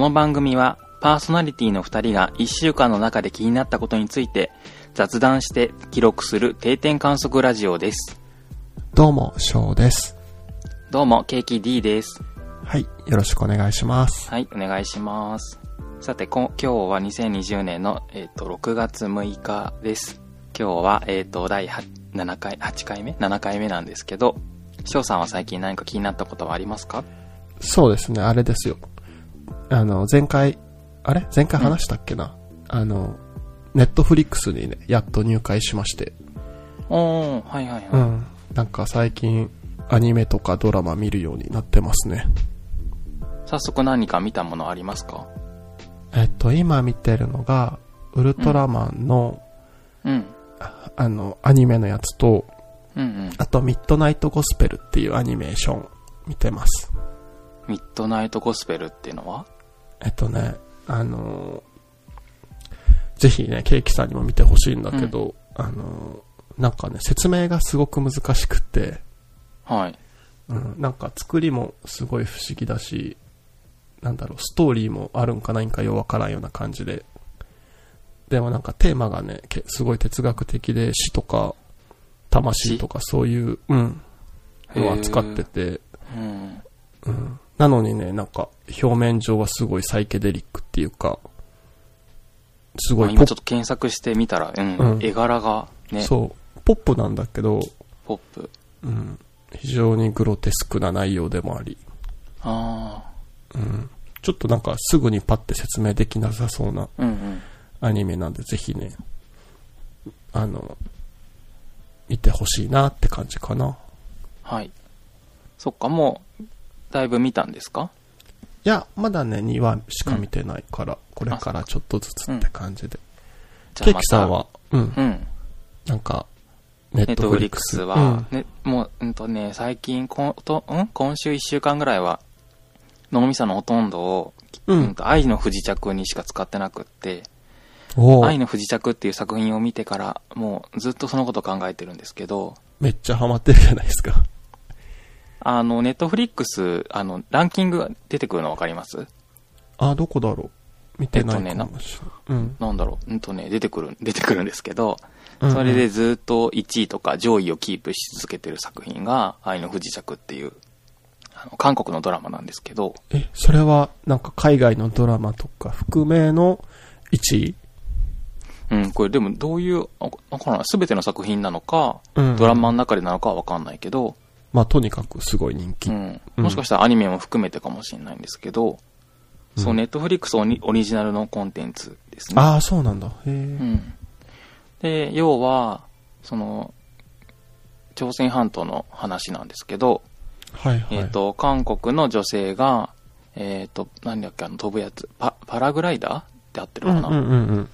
の番組はパーソナリティの2人が1週間の中で気になったことについて雑談して記録する定点観測ラジオです。どうも、ショーです。どうも、ケーキ D です。はい、よろしくお願いします。はい、お願いします。さて、こ今日は2020年の、えっと6月6日です。今日は、えっと第8 7回、8回目 ?7 回目なんですけど、翔さんは最近何か気になったことはありますか？そうですね、あれですよ。あの、前回、あれ？前回話したっけな、あの、ネットフリックスにね、やっと入会しまして。おー、はいはいはい。うん。なんか最近、アニメとかドラマ見るようになってますね。早速何か見たものありますか？えっと、今見てるのが、ウルトラマンの、うん。あの、アニメのやつと、うんうん。あと、ミッドナイトゴスペルっていうアニメーション見てます。ミッドナイトゴスペルっていうのは？えっとね、あのーぜひね、ケーキさんにも見てほしいんだけど、あのーなんかね、説明がすごく難しくって、はい。うん、なんか作りもすごい不思議だし、なんだろう、ストーリーもあるんかないんかようわからんような感じで、でもなんかテーマがね、けすごい哲学的で死とか、魂とかそういう、うん、のを扱ってて、うん。うん。なのにね、なんか、表面上はすごいサイケデリックっていうか、すごい今ちょっと検索してみたら、うん。うん絵柄がね、そう、ポップなんだけど、ポップ。うん、非常にグロテスクな内容でもあり、あうん、ちょっとなんかすぐにパッて説明できなさそうな。アニメなんで、ぜひね、あの、見てほしいなって感じかな。はい。そっか、もう、だいぶ見たんですか？いや、まだね、2話しか見てないから、これからちょっとずつって感じで。じケーキさんは、うん、うん。なんか、ネットフリックスは、ね、もう、うんとね、最近、こと、ん？今週1週間ぐらいは、脳みそのほとんどを、うん、ううんん、と愛の不時着にしか使ってなくって、愛の不時着っていう作品を見てから、もうずっとそのこと考えてるんですけど、めっちゃハマってるじゃないですか。あの、ネットフリックス、あの、ランキングが出てくるのわかります？あ、どこだろう？見てないえっとねない。うん。なんだろう？うんとね、出てくる、出てくるんですけど、それでずっと1位とか上位をキープし続けてる作品が、愛の不時着っていう、あの、韓国のドラマなんですけど、え、それは、なんか海外のドラマとか含めの1位？うん、これでもどういう、あわからない。すべての作品なのか、うん。ドラマの中でなのかはわかんないけど、まあ、とにかくすごい人気。うん。うんもしかしたらアニメも含めてかもしれないんですけど、そう、ネットフリックスオリオリジナルのコンテンツですね。ああ、そうなんだ。へえ。うん。で、要は、その、朝鮮半島の話なんですけど、はいはい。えっ、と、韓国の女性が、えっ、と、何だっけ、あの、飛ぶやつ、パ、パラグライダーって合ってるかな、うんうんうんうん。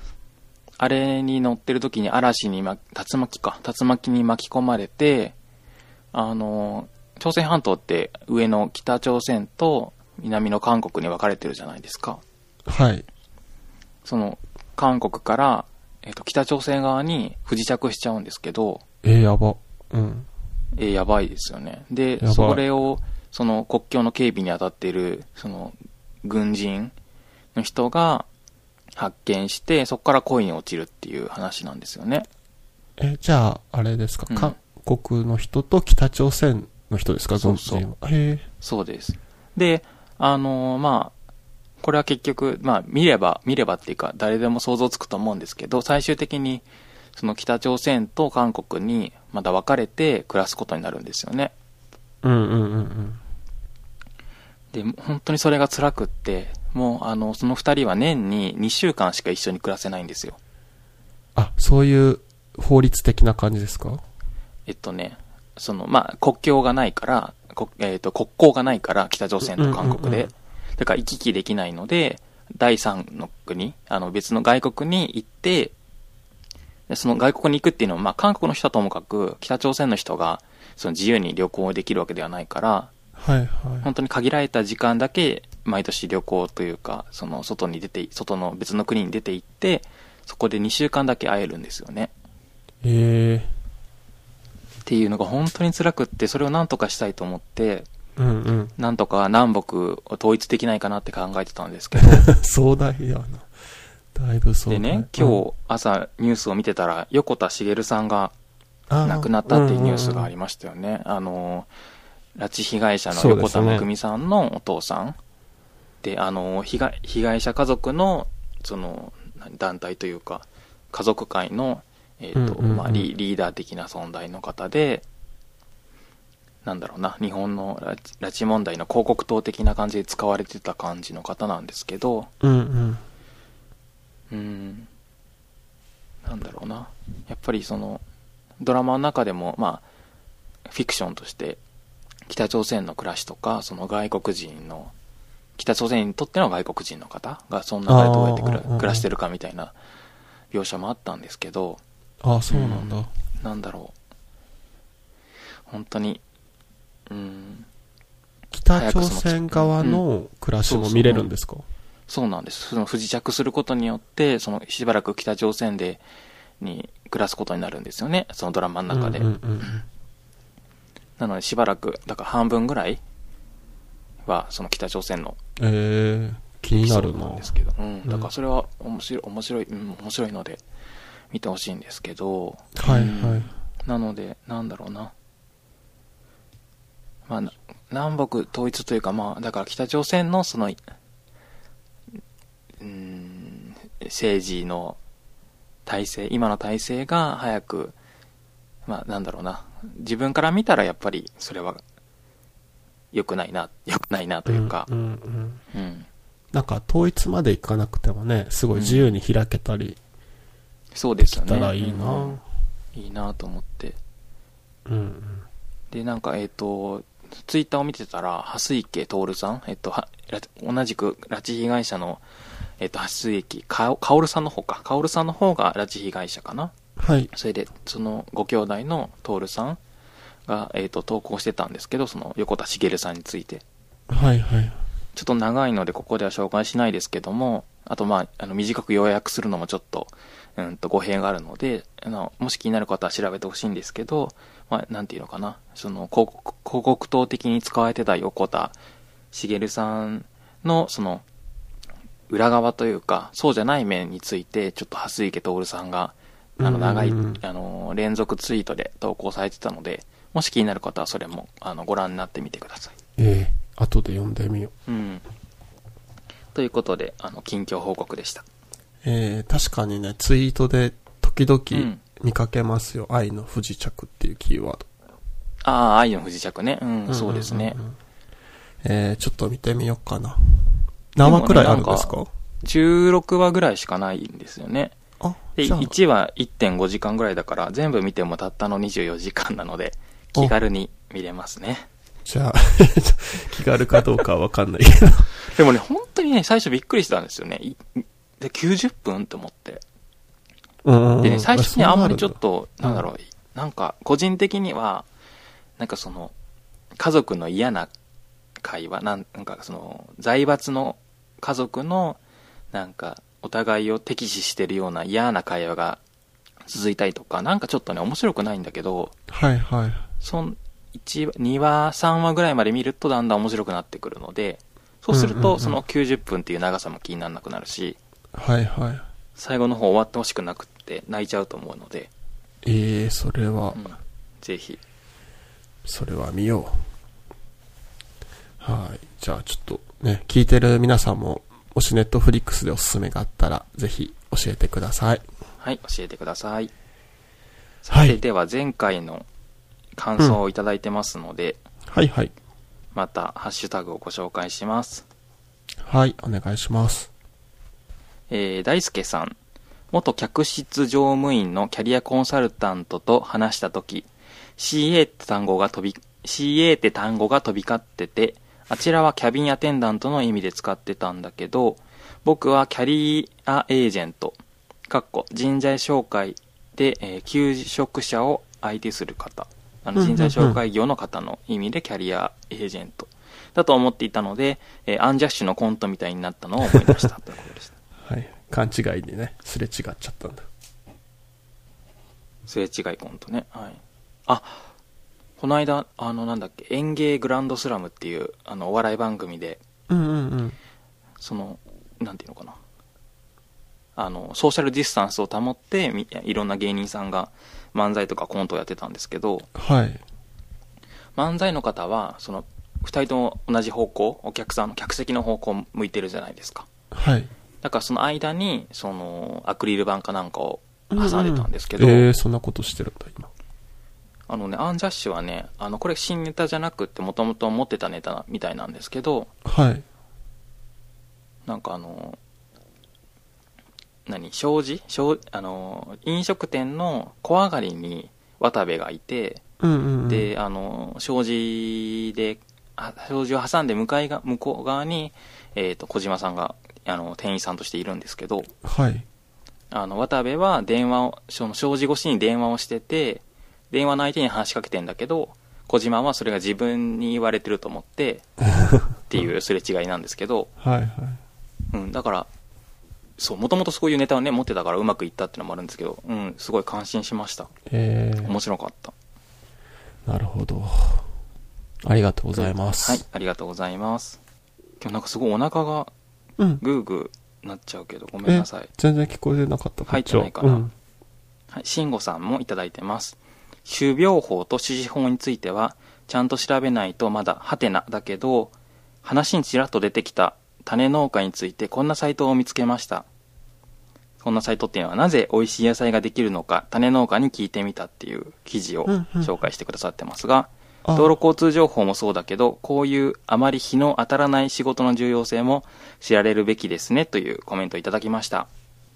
あれに乗ってる時に嵐に、ま、竜巻か、竜巻に巻き込まれて、あの、朝鮮半島って上の北朝鮮と南の韓国に分かれてるじゃないですか。はい。その、韓国から、えっ、と、北朝鮮側に不時着しちゃうんですけど、えー、やば。うん。えーやばいですよね。でそれを、その国境の警備に当たっている、その、軍人の人が発見して、そこから恋に落ちるっていう話なんですよね。え、じゃあ、あれですか、うん韓国の人と北朝鮮の人ですか？そうそう。そうです。で、あのーまあ、これは結局、まあ、見れば、見ればっていうか、誰でも想像つくと思うんですけど、最終的に、その北朝鮮と韓国にまだ分かれて暮らすことになるんですよね。うんうんうんうん。で、本当にそれが辛くって、もう、あの、その二人は年に2週間しか一緒に暮らせないんですよ。あ、そういう法律的な感じですか？えっとね、その、まあ、国境がないから、こえっと、国交がないから、北朝鮮と韓国で。だから行き来できないので、第三の国、あの、別の外国に行って、でその外国に行くっていうのは、まあ、韓国の人はともかく、北朝鮮の人が、その自由に旅行できるわけではないから、はいはい。本当に限られた時間だけ、毎年旅行というか、その、外に出て、外の別の国に出て行って、そこで2週間だけ会えるんですよね。えっていうのが本当に辛くって、それを何とかしたいと思って、うんうん。なんとか南北を統一できないかなって考えてたんですけど、壮大やな。だいぶ壮大。でね、今日朝ニュースを見てたら、横田茂さんが日亡くなったっていうニュースがありましたよね。あの、拉致被害者の横田めぐみさんのお父さん。で、あの、被害、被害者家族の、その、何団体というか、家族会の、えっ、と、まあリ、リーダー的な存在の方で、なんだろうな、日本の拉致問題の広告塔的な感じで使われてた感じの方なんですけど、うんうん。うん、なんだろうな。やっぱりその、ドラマの中でも、まあ、フィクションとして、北朝鮮の暮らしとか、その外国人の、北朝鮮にとっての外国人の方が、その中でどうやって暮らしてるかみたいな描写もあったんですけど、ああ、そうなんだ。なんだろう。本当に、うん、北朝鮮側の暮らしも見れるんですか？そうなんです。その不時着することによって、そのしばらく北朝鮮で、に暮らすことになるんですよね。そのドラマの中で。うんうんうんなのでしばらく、だから半分ぐらいは、その北朝鮮のえー、気になるなんですけど、うん。んだからそれは面白い、面白い、うん、面白いので、見てほしいんですけど、はいうんはい。なので、なんだろうな。まあ、な南北統一というか、まあ、だから北朝鮮のその、うん、政治の体制、今の体制が早く、まあ、なんだろうな。自分から見たらやっぱりそれは良くないな、良くないなというかう、んうんうんうん。なんか統一までいかなくてもね、すごい自由に開けたりそうですよね。したらいいな、ううんんいいなと思って。うんで、なんか、えっ、と、ツイッターを見てたら、蓮池徹さん、えっ、と、同じく拉致被害者の、えっ、と、蓮池か、薫さんの方か。薫さんの方が拉致被害者かな。はい。それで、そのご兄弟の徹さんが、えっ、と、投稿してたんですけど、その横田茂さんについて。はいはい。ちょっと長いので、ここでは紹介しないですけども、あと、まあ、あの、短く要約するのもちょっと、うんと、語弊があるので、あの、もし気になる方は調べてほしいんですけど、まあ、なんていうのかな、その、広告、広告塔的に使われてた横田茂さんの、その、裏側というか、そうじゃない面について、ちょっと蓮池徹さんが、あの、長い、あの、連続ツイートで投稿されてたので、もし気になる方はそれも、あの、ご覧になってみてください。ええ後で読んでみよう。うん。ということで、あの、近況報告でした。えー、確かにね、ツイートで時々うん見かけますよ。愛の不時着っていうキーワード。ああ、愛の不時着ね。うん、そうですねん。んうん。えー、ちょっと見てみようかな。何話くらいあるんですか？16話ぐらいしかないんですよね。あ、で、じゃあ、1話1.5時間ぐらいだから、全部見てもたったの24時間なので、気軽に見れますね。じゃあ、気軽かどうかはわかんないけど。でもね、本当にね、最初びっくりしたんですよね。いで、90分って思って。うんでね、最初にあんまりちょっと。なんだろう、なんか、個人的には、なんかその、家族の嫌な会話、なんかその、財閥の家族の、なんか、お互いを敵視してるような嫌な会話が続いたりとか、なんかちょっとね、面白くないんだけど、はいはい。そん、1話、2話、3話ぐらいまで見るとだんだん面白くなってくるので、そうすると、その90分っていう長さも気にならなくなるし、はいはい。最後の方終わってほしくなくって泣いちゃうと思うので、ええそれは、うんぜひ。それは見よう。はい。じゃあちょっとね、聞いてる皆さんも、もしネットフリックスでおすすめがあったら、ぜひ教えてください。はい、教えてください。はいさて、では前回の感想をいただいてますので、はいはい。またハッシュタグをご紹介します。はい、お願いします。えー、大輔さん。元客室乗務員のキャリアコンサルタントと話したとき、CA って単語が飛び、CA って単語が飛び交ってて、あちらはキャビンアテンダントの意味で使ってたんだけど、僕はキャリアエージェント、かっこ人材紹介で、えー求職者を相手する方、あの人材紹介業の方の意味でキャリアエージェントだと思っていたので、えーアンジャッシュのコントみたいになったのを思い出したということでした。はい。勘違いにね、すれ違っちゃったんだ。すれ違いコントね。はい。あ、この間、あの、なんだっけ、演芸グランドスラムっていう、あの、お笑い番組で、うんうんうん。その、なんていうのかな。あの、ソーシャルディスタンスを保って、みいろんな芸人さんが漫才とかコントをやってたんですけど、はい。漫才の方は、その、二人とも同じ方向、お客さんの客席の方向向いてるじゃないですか。はい。だからその間に、その、アクリル板かなんかを挟んでたんですけど、うんうんえー、そんなことしてるんだ、今。あのね、アンジャッシュはね、あの、これ新ネタじゃなくって、もともと持ってたネタみたいなんですけど、はい。なんかあの、何、障子？障あの、飲食店の小上がりに渡部がいて、うんうん、うん。で、あの、障子で、あ障子を挟んで向かいが、向こう側に、えっ、と、小島さんが、あの、店員さんとしているんですけど、はい。あの、渡部は電話を、その障子越しに電話をしてて、電話の相手に話しかけてんだけど、小島はそれが自分に言われてると思って、っていうすれ違いなんですけど、はいはい。うん、だから、そう、もともとそういうネタをね、持ってたからうまくいったっていうのもあるんですけど、うん、すごい感心しました。えー、面白かった。なるほど。ありがとうございます。はい、ありがとうございます。今日なんかすごいお腹がうん。グーグーなっちゃうけど、ごめんなさい。全然聞こえてなかった。入ってないかなこっちははい、慎吾さんもいただいてます。種苗法と種子法については、ちゃんと調べないとまだハテナだけど、話にちらっと出てきた種農家についてこんなサイトを見つけました。こんなサイトっていうのはなぜ美味しい野菜ができるのか種農家に聞いてみたっていう記事をうんうん紹介してくださってますが、あ道路交通情報もそうだけど、こういうあまり日の当たらない仕事の重要性も知られるべきですねというコメントをいただきました。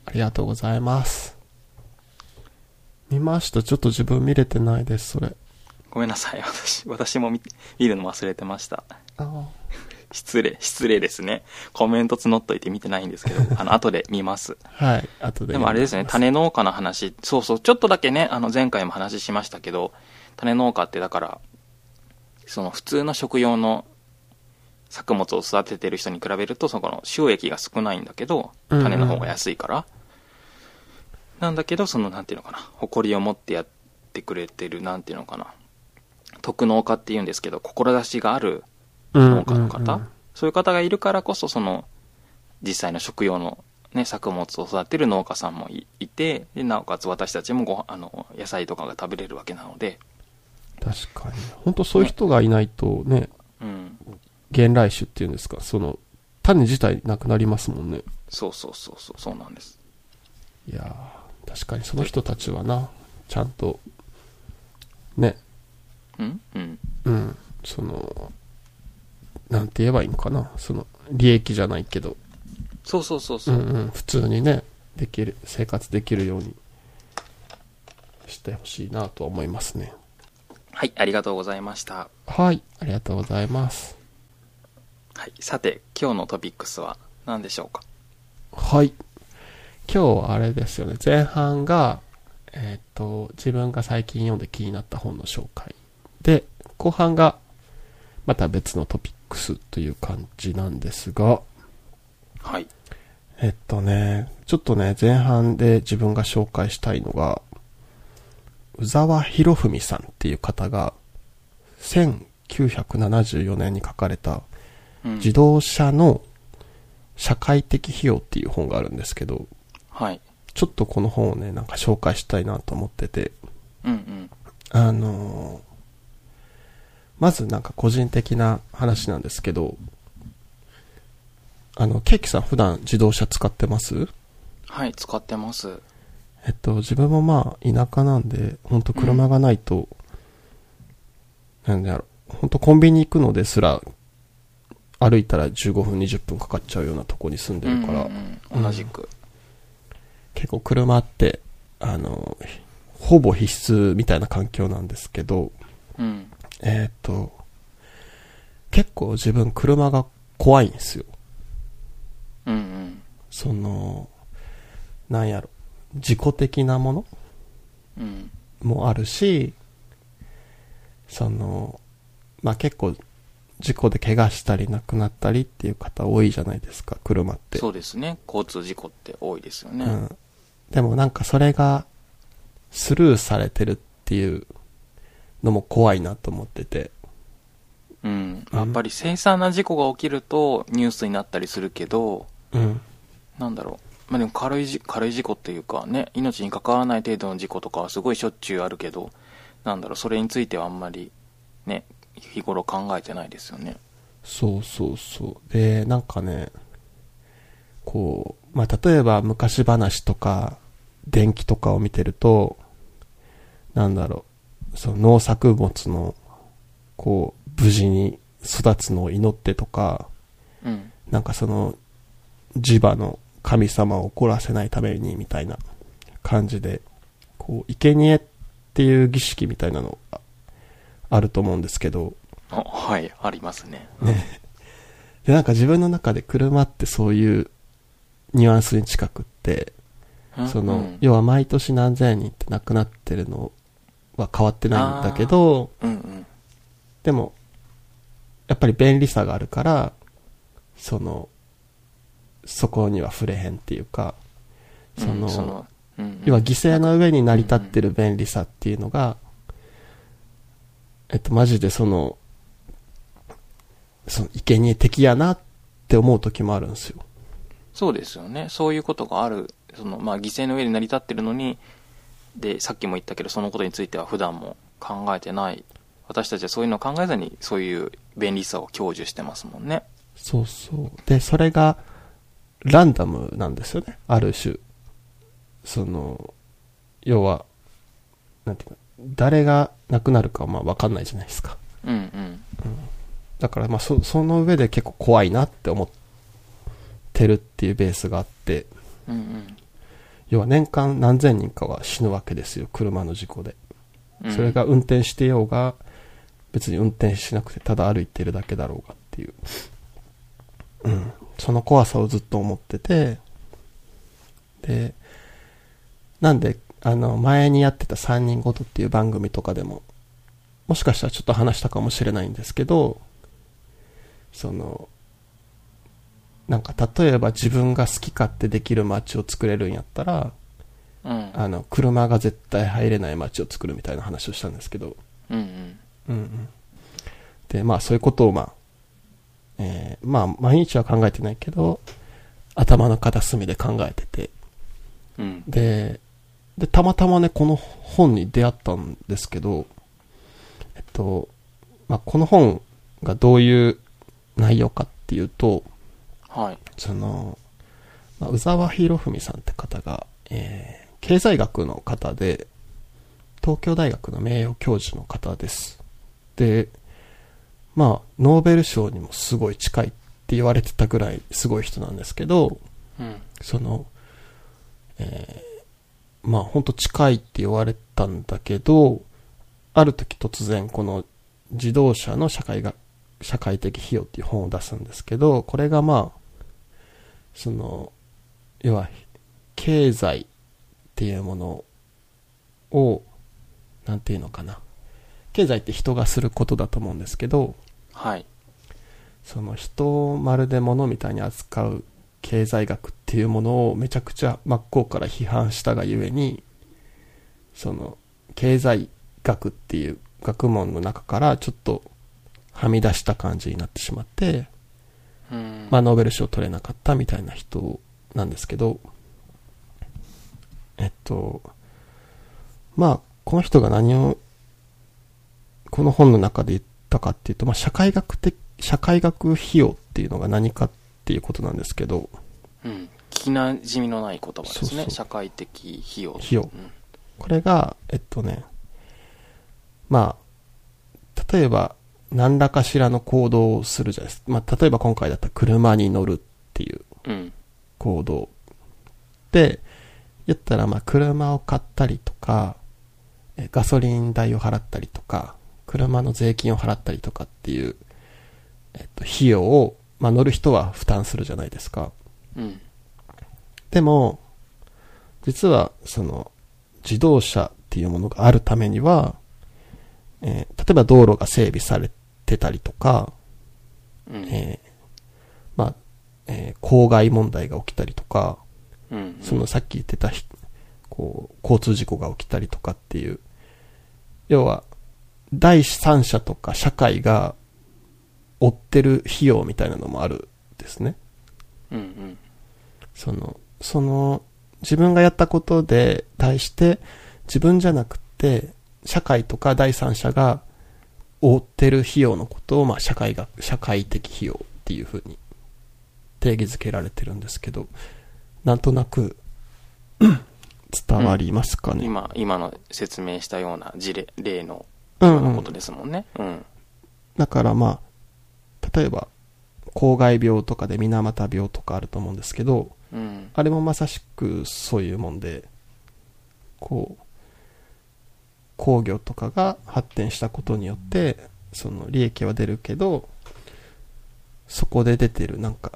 ありがとうございます。見ました。ちょっと自分見れてないです、それ。ごめんなさい。私、私も見見るの忘れてました。あ失礼、失礼ですね。コメント募っといて見てないんですけど、あの、後で見ます。はい。後で。でもあれですね、種農家の話、そうそう、ちょっとだけね、あの、前回も話しましたけど、種農家ってだから、その普通の食用の作物を育ててる人に比べると、そこの収益が少ないんだけど、うんうん。種の方が安いから。なんだけど、その、なんていうのかな、誇りを持ってやってくれてる、なんていうのかな、特農家っていうんですけど、志があるうん農家の方、うんうんそういう方がいるからこそ、その、実際の食用の、ね、作物を育てる農家さんもいいてで、なおかつ私たちもごあの野菜とかが食べれるわけなので、確かに。本当そういう人がいないとね、うん、原来種っていうんですか、その、種自体なくなりますもんね。そうそうそうそう、そうなんです。いやー確かにその人たちはな、ちゃんと、ね、うん？うん。うん、その、なんて言えばいいのかな、その、利益じゃないけど、そうそうそうそうう。んうん、普通にね、できる、生活できるようにしてほしいなとは思いますね。はい、ありがとうございました。はい、ありがとうございます。はい、さて、今日のトピックスは何でしょうか？はい。今日はあれですよね。前半が、えっ、と、自分が最近読んで気になった本の紹介。で、後半が、また別のトピックスという感じなんですが、はい。えっとね、ちょっとね、前半で自分が紹介したいのが、宇沢博文さんっていう方が、1974年に書かれた、うん、自動車の社会的費用っていう本があるんですけど、はい。ちょっとこの本をね、なんか紹介したいなと思ってて、うんうん。あのーまずなんか個人的な話なんですけど、あの、ケーキさん普段自動車使ってます？はい、使ってます。えっと、自分もまあ、田舎なんで、ほんと車がないと、なんだろう、ほんとコンビニ行くのですら、歩いたら15分、20分かかっちゃうようなとこに住んでるから、うんうんうん同じく。結構車って、あの、ほぼ必須みたいな環境なんですけど、うん。えーっと、結構自分車が怖いんですよ。うんうん。その、なんやろ、自己的なもの？うん。もあるし、その、まあ、結構事故で怪我したり亡くなったりっていう方多いじゃないですか、車って。そうですね。交通事故って多いですよね。うん。でもなんかそれがスルーされてるっていうのも怖いなと思ってて。うん。やっぱり凄惨な事故が起きるとニュースになったりするけど、うん。なんだろう。まあでも軽いじ、軽い事故っていうかね、命に関わらない程度の事故とかはすごいしょっちゅうあるけど、なんだろう、それについてはあんまり、ね、日頃考えてないですよね。そうそうそう。で、なんかね、こう、まあ、例えば昔話とか、電気とかを見てると、なんだろう、その農作物の、こう、無事に育つのを祈ってとか、うん。なんかその、磁場の神様を怒らせないためにみたいな感じで、こう、生贄っていう儀式みたいなのがあると思うんですけど、あはい、ありますね。ね。で、なんか自分の中で車ってそういうニュアンスに近くって、うんその、うん要は毎年何千人って亡くなってるのは変わってないんだけど、うんうん。でも、やっぱり便利さがあるから、その、そこには触れへんっていうか、その、うんそのうんうん要は犠牲の上に成り立ってる便利さっていうのが、えっと、マジでその、その、生贄的やなって思う時もあるんですよ。そうですよね。そういうことがある。その、まあ、犠牲の上に成り立ってるのに、で、さっきも言ったけど、そのことについては普段も考えてない。私たちはそういうのを考えずに、そういう便利さを享受してますもんね。そうそう。で、それが、ランダムなんですよね。ある種。その、要は、なんていうか、誰が亡くなるかはまあわかんないじゃないですか。うんうん。だからまあそ、その上で結構怖いなって思ってるっていうベースがあって、うんうん要は年間何千人かは死ぬわけですよ、車の事故で。うん。それが運転してようが、別に運転しなくてただ歩いてるだけだろうがっていう。うん。その怖さをずっと思ってて、で、なんで、あの、前にやってた3人ごとっていう番組とかでも、もしかしたらちょっと話したかもしれないんですけど、その、なんか例えば自分が好き勝手できる街を作れるんやったら、うん。あの、車が絶対入れない街を作るみたいな話をしたんですけど、うんうん。うんうん。で、まあそういうことをまあ、えー、まあ毎日は考えてないけど、頭の片隅で考えてて、うん。で、で、たまたまね、この本に出会ったんですけど、えっと、まあこの本がどういう内容かっていうと、はい。その、まあ、宇沢博文さんって方が、えー、経済学の方で、東京大学の名誉教授の方です。で、まあ、ノーベル賞にもすごい近いって言われてたぐらいすごい人なんですけど、うん。その、えー、まあ、ほんと近いって言われたんだけど、ある時突然この自動車の社会が、社会的費用っていう本を出すんですけど、これがまあ、その、要は、経済っていうものを、なんていうのかな。経済って人がすることだと思うんですけど、はい。その人をまるで物みたいに扱う経済学っていうものをめちゃくちゃ真っ向から批判したがゆえに、その経済学っていう学問の中からちょっとはみ出した感じになってしまって、うん。まあノーベル賞取れなかったみたいな人なんですけど、えっと、まあこの人が何をこの本の中で言ったかっていうと、まあ社会学的、社会学費用っていうのが何かっていうことなんですけど、うん。聞きなじみのない言葉ですね。そうそう社会的費用。費用うんこれが、えっとね、まあ、例えば、何らかしらの行動をするじゃないですか。まあ、例えば今回だったら車に乗るっていううん。行動。で、言ったら、まあ、車を買ったりとか、えガソリン代を払ったりとか、車の税金を払ったりとかっていう、えっと、費用を、まあ、乗る人は負担するじゃないですか。うん。でも、実は、その、自動車っていうものがあるためには、えー例えば道路が整備されてたりとか、うん。えーまあ、えー公害問題が起きたりとか、うん。そのさっき言ってたひ、こう、交通事故が起きたりとかっていう、要は、第三者とか社会が負ってる費用みたいなのもあるんですね。うんうん。その、その、自分がやったことで対して、自分じゃなくて、社会とか第三者が負ってる費用のことを、まあ、社会が、社会的費用っていうふうに定義づけられてるんですけど、なんとなく、伝わりますかね？今、今の説明したような事例、例のうことですもんね。うん。だからまあ、例えば、公害病とかで水俣病とかあると思うんですけど、うん。あれもまさしくそういうもんで、こう、工業とかが発展したことによって、その利益は出るけど、そこで出てるなんか、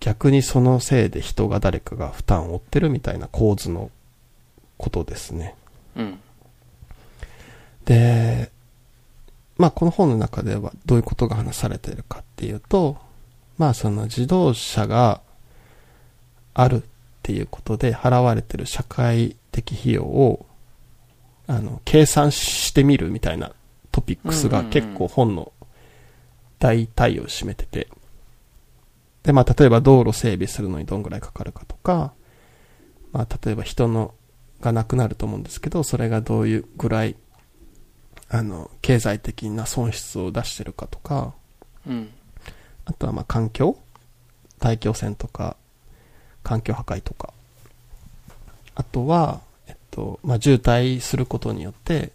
逆にそのせいで人が誰かが負担を負ってるみたいな構図のことですね。うん。で、まあこの本の中ではどういうことが話されているかっていうと、まあその自動車があるっていうことで払われてる社会的費用を、あの、計算してみるみたいなトピックスが結構本の大体を占めてて、で、まあ例えば道路整備するのにどんぐらいかかるかとか、まあ例えば人のがなくなると思うんですけど、それがどういうぐらいあの、経済的な損失を出してるかとか、うん。あとはまあ環境大気汚染とか、環境破壊とか。あとは、えっと、まあ渋滞することによって、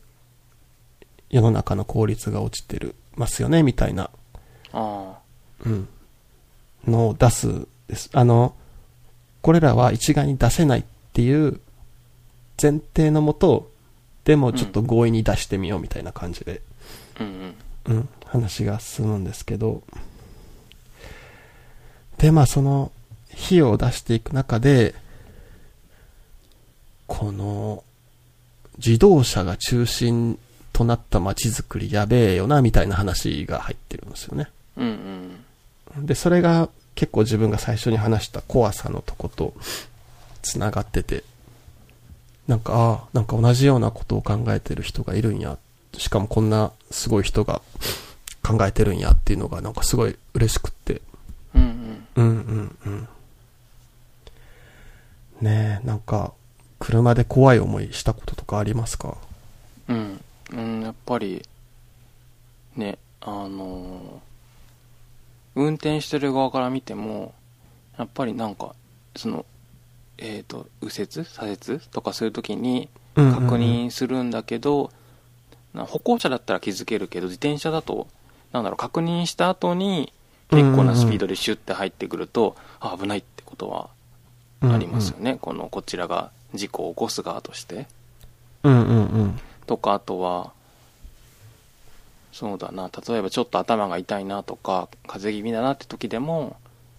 世の中の効率が落ちてる、ますよね、みたいな、あうん、のを出すです。あの、これらは一概に出せないっていう前提のもと、でもちょっと強引に出してみようみたいな感じで、あ。うん話が進むんですけど、で、まあその、費用を出していく中で、この、自動車が中心となった街づくりやべえよな、みたいな話が入ってるんですよね。うんうん。で、それが結構自分が最初に話した怖さのとこと繋がってて、なんか、ああ、なんか同じようなことを考えてる人がいるんや。しかもこんなすごい人が考えてるんやっていうのがなんかすごい嬉しくって。うんうん。うんうんうん。ねえ、なんか、車で怖い思いしたこととかありますか？うん。うん、やっぱり、ね、あのー運転してる側から見ても、やっぱりなんか、その、えっ、と、右折左折とかするときに確確認するんだけど、な歩行者だったら気づけるけど、自転車だと、なんだろう、確認した後に、結構なスピードでシュッて入ってくると、あ危ないってことはありますよね。この、こちらが事故を起こす側として。うんうんうん。とか、あとは、そうだな、例えばちょっと頭が痛いなとか、風邪気味だなって時でも、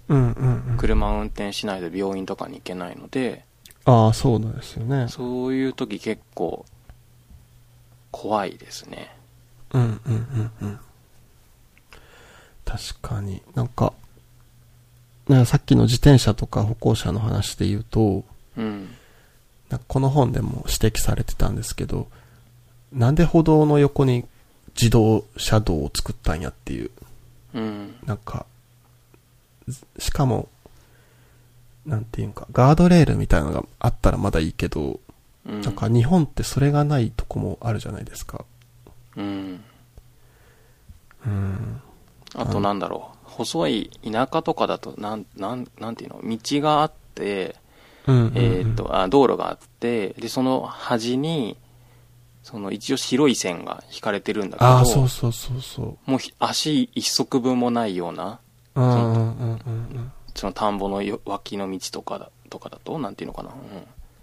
うんうんうん。車を運転しないと病院とかに行けないので、ああ、そうなんですよね。そういう時結構、怖いですね。うんうんうんうん。確かに。なんか、なんかさっきの自転車とか歩行者の話で言うと、うん。なんかこの本でも指摘されてたんですけど、なんで歩道の横に自動車道を作ったんやっていう、うん。なんか、ずしかも、なんていうんか、ガードレールみたいなのがあったらまだいいけど、うん。なんか日本ってそれがないとこもあるじゃないですか。うん。うん。あとなんだろう、細い田舎とかだと、なん、なん、なんていうの、道があって、うんうんうん。えーっと、あ、道路があって、で、その端に、その一応白い線が引かれてるんだけど、ああ、そうそうそうそう。もうひ足一足分もないような、その田んぼのよ脇の道とかだとかだと、なんていうのかな、うん、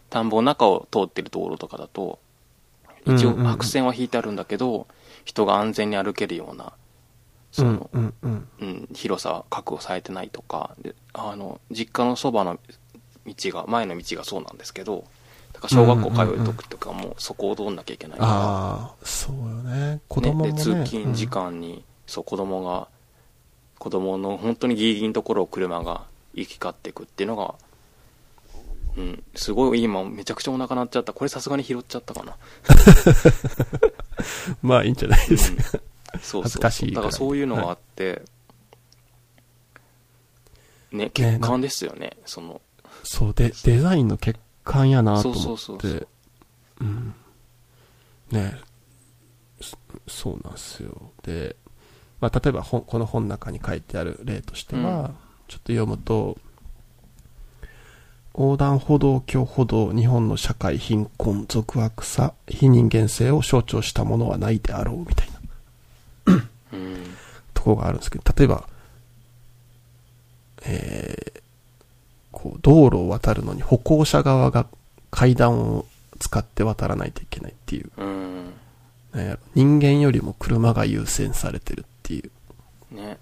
田んぼの中を通ってる道路とかだと、一応白線は引いてあるんだけど、人が安全に歩けるような、その、うんうんうん。うん、広さは確保されてないとか、で、あの、実家のそばの道が、前の道がそうなんですけど、だから小学校通う時とかもそこを通んなきゃいけないから、ああ、そうよね。子供もね。ね、で通勤時間に、そう子供が子供の本当にギリギリのところを車が行き交っていくっていうのがうんすごい今めちゃくちゃお腹鳴っちゃった。これさすがに拾っちゃったかな。まあいいんじゃないですか。そうそう恥ずかしいだからそういうのがあって、ね、ね欠陥ですよね、その、そうで、デザインの欠陥やなと思って。そうそうそうそう。うん。ね。そそうなんですよ。で、まあ例えば本この本の中に書いてある例としては、うん。ちょっと読むと、横断歩道橋歩道日本の社会貧困俗悪さ非人間性を象徴したものはないであろうみたいなうん、ところがあるんですけど、例えば、えー、こう、道路を渡るのに歩行者側が階段を使って渡らないといけないっていう、うん、人間よりも車が優先されてるっていう。ね、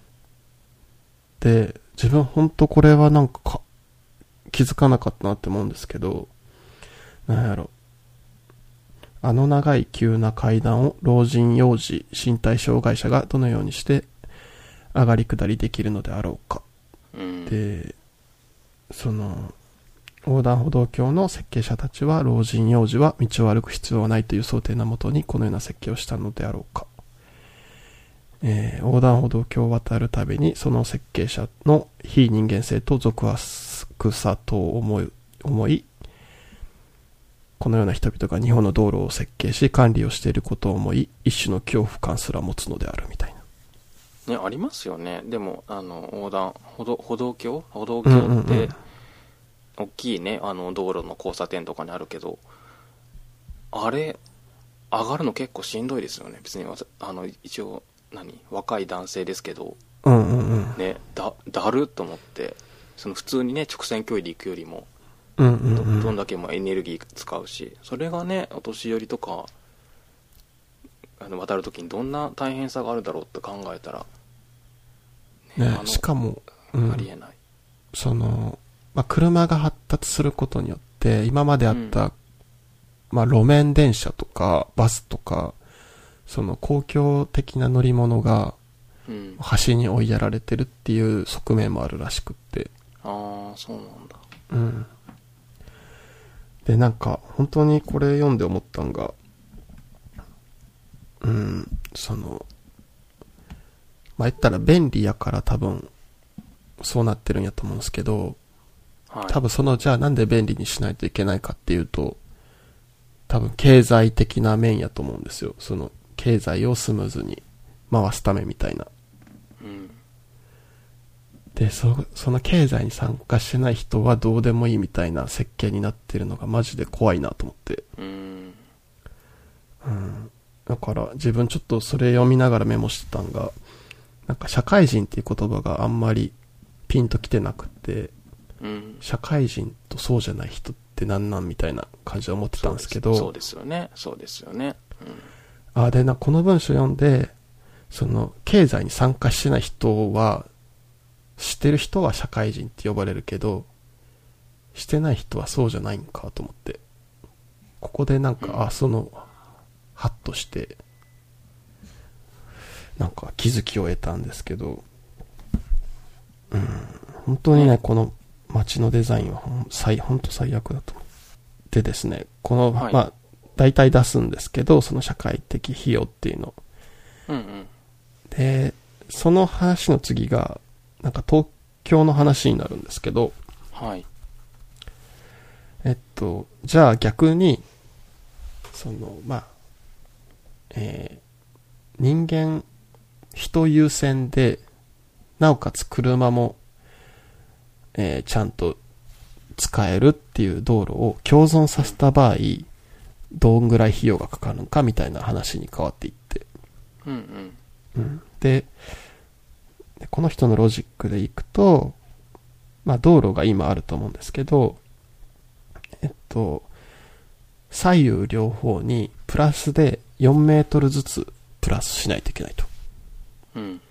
で、自分ほんとこれはなんかか気づかなかったなって思うんですけど、なんやろ。あの長い急な階段を老人、幼児、身体障害者がどのようにして上がり下りできるのであろうか。うん、で、その、横断歩道橋の設計者たちは老人、幼児は道を歩く必要はないという想定のもとにこのような設計をしたのであろうか。えー横断歩道橋を渡るたびにその設計者の非人間性と俗悪さとを思い、思い、このような人々が日本の道路を設計し管理をしていることを思い、一種の恐怖感すら持つのであるみたいな。ね、ありますよね。でも、あの、横断、歩道、歩道橋？歩道橋うんうんうんって、大きいね、あの、道路の交差点とかにあるけど、あれ、上がるの結構しんどいですよね。別にあの、一応、何？若い男性ですけど、うんうんうん。ね、だ、だるっと思って、その普通にね、直線距離で行くよりも、うんうんうん。どどんだけもエネルギー使うし、それがね、お年寄りとか、あの渡るときにどんな大変さがあるだろうって考えたら、ねあのしかも、うん。ありえない。その、まあ、車が発達することによって、今まであった、うん。まあ、路面電車とか、バスとか、その公共的な乗り物がうん。端に追いやられてるっていう側面もあるらしくって。ああ、そうなんだ。うん。で、なんか、本当にこれ読んで思ったんが、うん、その、まあ、言ったら便利やから多分、そうなってるんやと思うんですけど、はい。多分その、じゃあなんで便利にしないといけないかっていうと、多分経済的な面やと思うんですよ。その、経済をスムーズに回すためみたいな。うん。で、そ、その経済に参加してない人はどうでもいいみたいな設計になってるのがマジで怖いなと思って。うん。うん。だから自分ちょっとそれ読みながらメモしてたんが、なんか社会人っていう言葉があんまりピンときてなくて、うん。社会人とそうじゃない人ってなんなんみたいな感じで思ってたんですけど、そうですよね。そうですよね。あ、で、な、この文章読んで、その、経済に参加してない人は、してる人は社会人って呼ばれるけど、してない人はそうじゃないんかと思って。ここでなんか、うん。あ、その、ハッとして、なんか気づきを得たんですけど、うん、本当にね、この街のデザインはほん最、本当最悪だと。思う。でですね、この、はい。まあ、大体出すんですけど、その社会的費用っていうの。うん。うんで、その話の次が、なんか東京の話になるんですけど、うん。はい。えっと、じゃあ逆に、その、まあ、えー人間、人優先で、なおかつ車も、えーちゃんと使えるっていう道路を共存させた場合、どんぐらい費用がかかるのかみたいな話に変わっていって。うんうん。うんで、でこの人のロジックでいくと、まあ道路が今あると思うんですけど、えっと、左右両方にプラスで4メートルずつプラスしないといけないと。うん。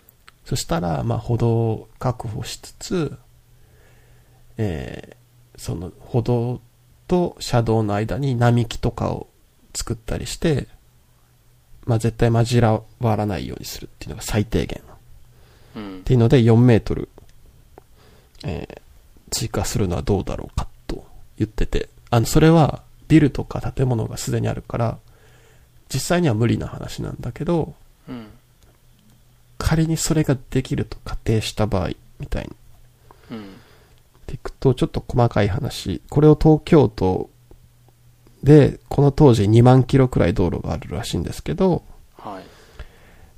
そしたら、まあ歩道を確保しつつ、えーその歩道と車道の間に並木とかを作ったりして、まあ絶対混じらわらないようにするっていうのが最低限。うんっ。ていうので4メートル、えー追加するのはどうだろうかと言ってて、あの、それはビルとか建物がすでにあるから、実際には無理な話なんだけど、うん。仮にそれができると仮定した場合、みたいに。うん。っていくと、ちょっと細かい話。これを東京都で、この当時2万キロくらい道路があるらしいんですけど、はい。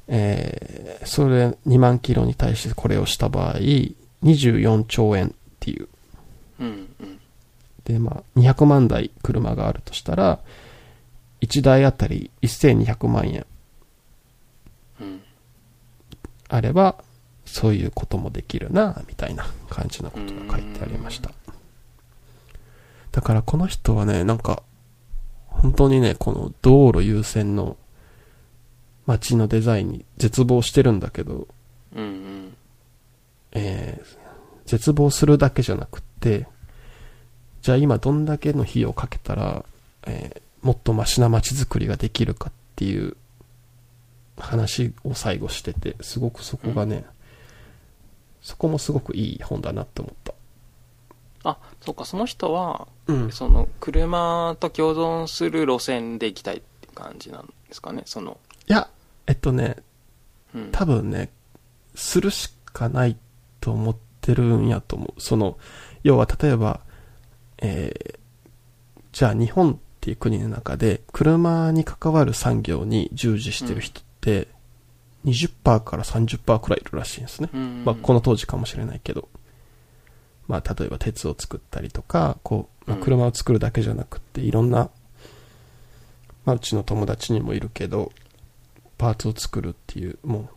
えー、それ2万キロに対してこれをした場合、24兆円っていう。うん。うん。で、まあ、200万台車があるとしたら、1台あたり1200万円うん。あれば、そういうこともできるな、みたいな感じのことが書いてありました。だからこの人はね、なんか、本当にね、この道路優先の街のデザインに絶望してるんだけど、うん。うん。えー、絶望するだけじゃなくって、じゃあ今どんだけの費用をかけたら、えーもっとマシな街づくりができるかっていう話を最後してて、すごくそこがね、そこもすごくいい本だなって思った。あ、そうか、その人は、うん。その、車と共存する路線で行きたいって感じなんですかね、その。いや、えっとね、うん。多分ね、するしかないと思ってるんやと思う。その、要は例えば、えーじゃあ日本っていう国の中で、車に関わる産業に従事してる人って、20%から30%くらいいるらしいんですね。うん。まあ、この当時かもしれないけど。まあ、例えば鉄を作ったりとか、こう、まあうん車を作るだけじゃなくって、いろんな、まあ、うちの友達にもいるけど、パーツを作るっていう、もう、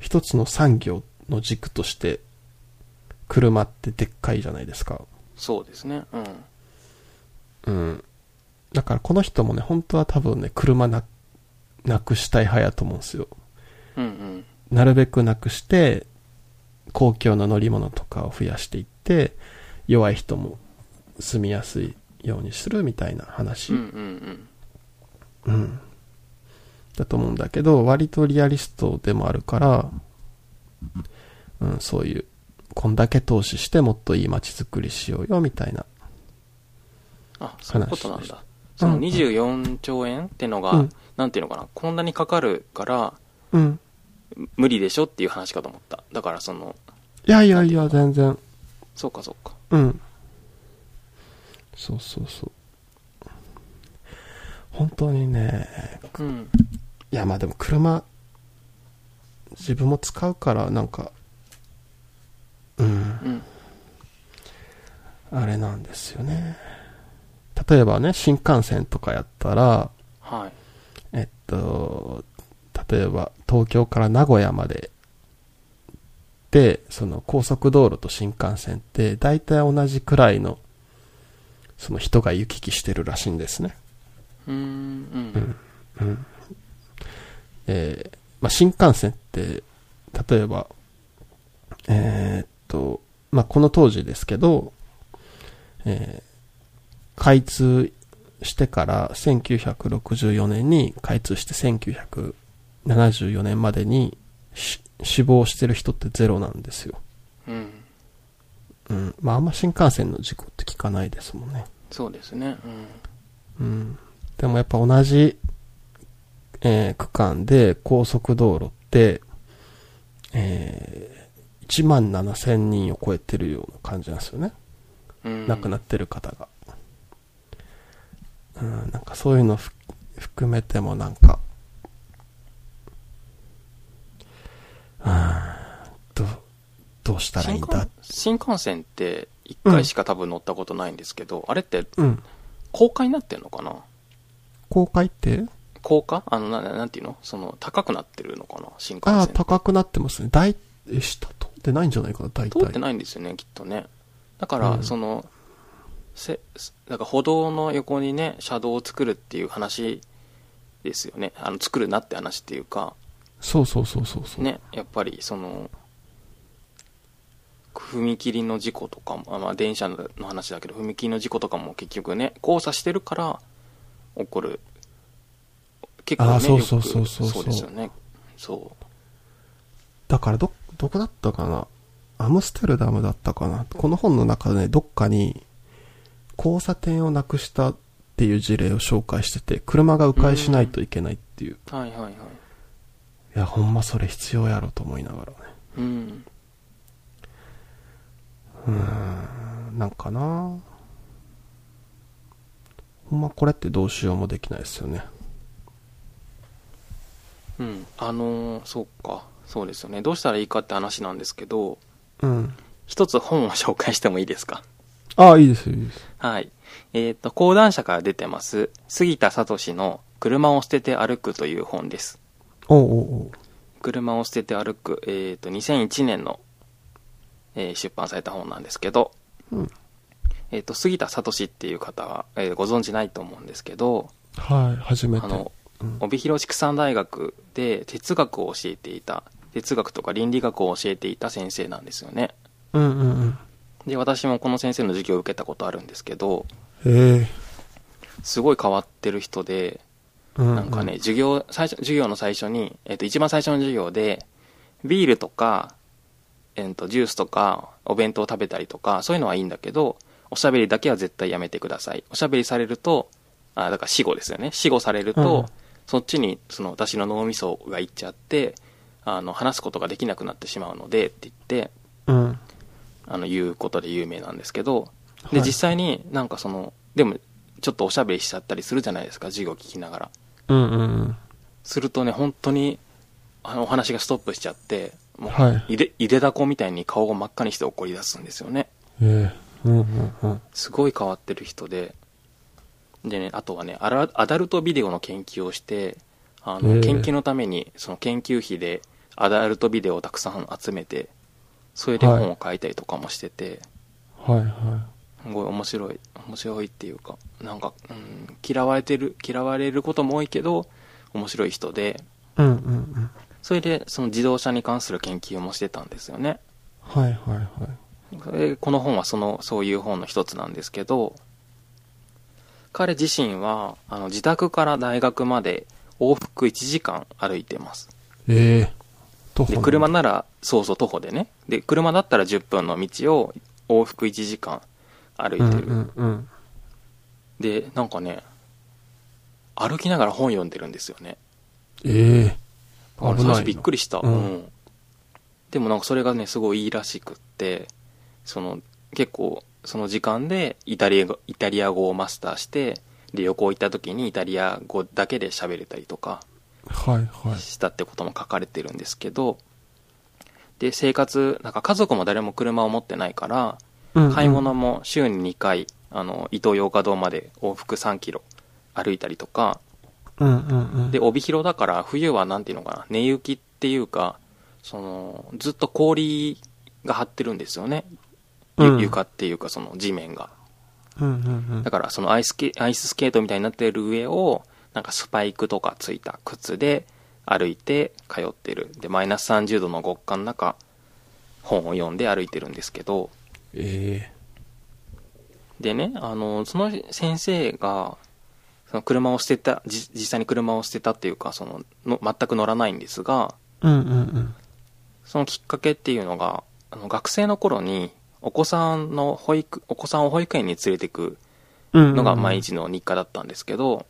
一つの産業の軸として、車ってでっかいじゃないですか。そうですね。うん。うん。だからこの人もね、本当は多分ね、車な、なくしたい派やと思うんですよ。うんうん。なるべくなくして、公共の乗り物とかを増やしていって、弱い人も住みやすいようにするみたいな話、うんうんうんだと思うんだけど、割とリアリストでもあるから、うん、そういう、こんだけ投資してもっといい街づくりしようよみたいな。あ、そういうことなんだ。そのうん24兆円ってのが、うんなんていうのかな、こんなにかかるから、うん。無理でしょっていう話かと思った。だからその、いやいやいや、全然。そうかそうか。うん。そうそうそう。本当にね、うん。いや、まあでも車、自分も使うから、なんか、うん、うん。あれなんですよね。例えばね、新幹線とかやったら、はい。えっと、例えば東京から名古屋までで、その高速道路と新幹線って大体同じくらいの、その人が行き来してるらしいんですね。うーん。うん。うん。えーまあ、新幹線って、例えば、えーっと、まあ、この当時ですけど、えー開通してから1964年に開通して1974年までにし死亡してる人ってゼロなんですよ。うん。うん。まあ、あんま新幹線の事故って聞かないですもんね。そうですね。うん。うん。でもやっぱ同じ、えー区間で高速道路って、えー、1万7千人を超えてるような感じなんですよね。うん。亡くなってる方が。うん、なんかそういうのふ含めてもなんか、あーどう、どうしたらいいんだ？新幹線って1回しか多分乗ったことないんですけど、あれってうん。高架になってんのかな？公開って？高？架あの、な、ななんていうの？その、高くなってるのかな？新幹ああ、線。高くなってますね。大、え下通ってないんじゃないかな、大体。通ってないんですよね、きっとね。だから、うんその、せ、だから歩道の横にね、車道を作るっていう話ですよね。あの、作るなって話っていうか、そうそうそうそうそう。ね、やっぱりその、踏切の事故とかも、あまあ、電車の話だけど、踏切の事故とかも結局ね、交差してるから起こる。結構ね、あーそうそうそうそうそうそうですよね。そだからど、どこだったかな？アムステルダムだったかな？この本の中でね、どっかに、交差点をなくしたっていう事例を紹介してて、車が迂回しないといけないっていう。はいはいはい。いや、ほんまそれ必要やろと思いながらね。うん。うーん、なんかなほんまこれってどうしようもできないですよね。うん。あのーそうか。そうですよね。どうしたらいいかって話なんですけど、うん。一つ本を紹介してもいいですか？ああ、いいですよ、いいです。はい。えっ、と、講談社から出てます、杉田聡の車を捨てて歩くという本です。おうおう車を捨てて歩く、えっ、と、2001年の、えー出版された本なんですけど、うんえっ、と、杉田聡っていう方は、えーご存知ないと思うんですけど、はい、初めて。あの、うん帯広畜産大学で哲学を教えていた、哲学とか倫理学を教えていた先生なんですよね。うんうんうん。で、私もこの先生の授業を受けたことあるんですけど、へえ。すごい変わってる人で、なんかね、、授業、最初、授業の最初に、えっ、と、一番最初の授業で、ビールとか、えっ、と、ジュースとか、お弁当を食べたりとか、そういうのはいいんだけど、おしゃべりだけは絶対やめてください。おしゃべりされると、あ、だから死後ですよね。死後されると、うんそっちに、その、私の脳みそがいっちゃって、あの、話すことができなくなってしまうので、って言って、うん。あの、言うことで有名なんですけど、で、はい実際になんかその、でも、ちょっとおしゃべりしちゃったりするじゃないですか、授業聞きながら。うんうんうん。するとね、本当に、あの、お話がストップしちゃって、もう、はいいで、いでだこみたいに顔が真っ赤にして怒り出すんですよね。ええ。うんうんうん。すごい変わってる人で。でね、あとはね、アラアダルトビデオの研究をして、あの、へえ研究のために、その研究費で、アダルトビデオをたくさん集めて、それで本を書いたりとかもしてて、はいはすごい面白い、面白いっていうか、なんか、うん、嫌われてる、嫌われることも多いけど、面白い人で、い。うんうんうん。それで、その自動車に関する研究もしてたんですよね。はいはいはい。それこの本はその、そういう本の一つなんですけど、彼自身は、あの、自宅から大学まで往復1時間歩いてます。ええ。徒歩で、車なら、そうそう徒歩でね。で、車だったら10分の道を往復1時間歩いてる。うんうんうん。で、なんかね、歩きながら本読んでるんですよね。ええ。あれ最初びっくり。りした。うんうん。でもなんかそれがね、すごいいいらしくって、その、結構、その時間でイタリア語、イタリア語をマスターして、で、旅行行った時にイタリア語だけで喋れたりとか。したってことも書かれてるんですけど、で、生活、なんか家族も誰も車を持ってないから、うんうん買い物も週に2回、あの、伊東洋華堂まで往復3キロ歩いたりとか、うんうんうん。で、帯広だから冬はなんていうのかな、寝雪っていうか、その、ずっと氷が張ってるんですよね。ゆうん床っていうかその地面が。うんうんうんだ。からそのアイスケアイススケートみたいになってる上を、なんかスパイクとかついた靴で歩いて通ってる。で、マイナス30度の極寒の中、本を読んで歩いてるんですけど、えでね、あの、その先生が、その車を捨てた、じ実際に車を捨てたっていうか、そのの、全く乗らないんですが、え。うんうんうん。そのきっかけっていうのが、あの学生の頃に、お子さんの保育、お子さんを保育園に連れてくのが毎。日の日課だったんですけど、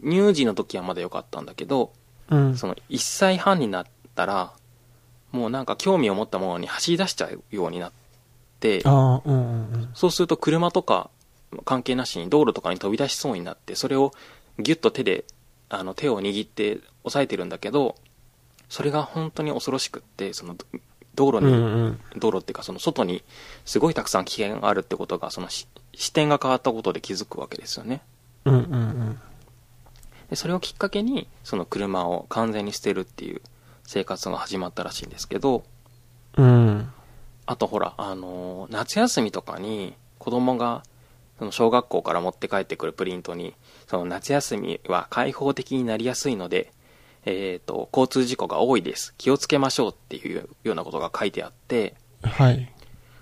乳児の時はまだ良かったんだけど、うん。その1歳半になったら、もうなんか興味を持ったものに走り出しちゃうようになっうんうんうん。そうすると車とか関係なしに道路とかに飛び出しそうになって、それをギュッと手で、あの手を握って押さえてるんだけど、それが本当に恐ろしくって、その道路に、うんうん。道路っていうかその外にすごいたくさん危険があるってことが、そのし視点が変わったことで気づくわけですよね。うんうんうん。でそれをきっかけに、その車を完全に捨てるっていう生活が始まったらしいんですけど、うん。あとほら、あのー夏休みとかに子供が、その小学校から持って帰ってくるプリントに、その夏休みは開放的になりやすいので、えっ、と、交通事故が多いです。気をつけましょうっていうようなことが書いてあって、はい。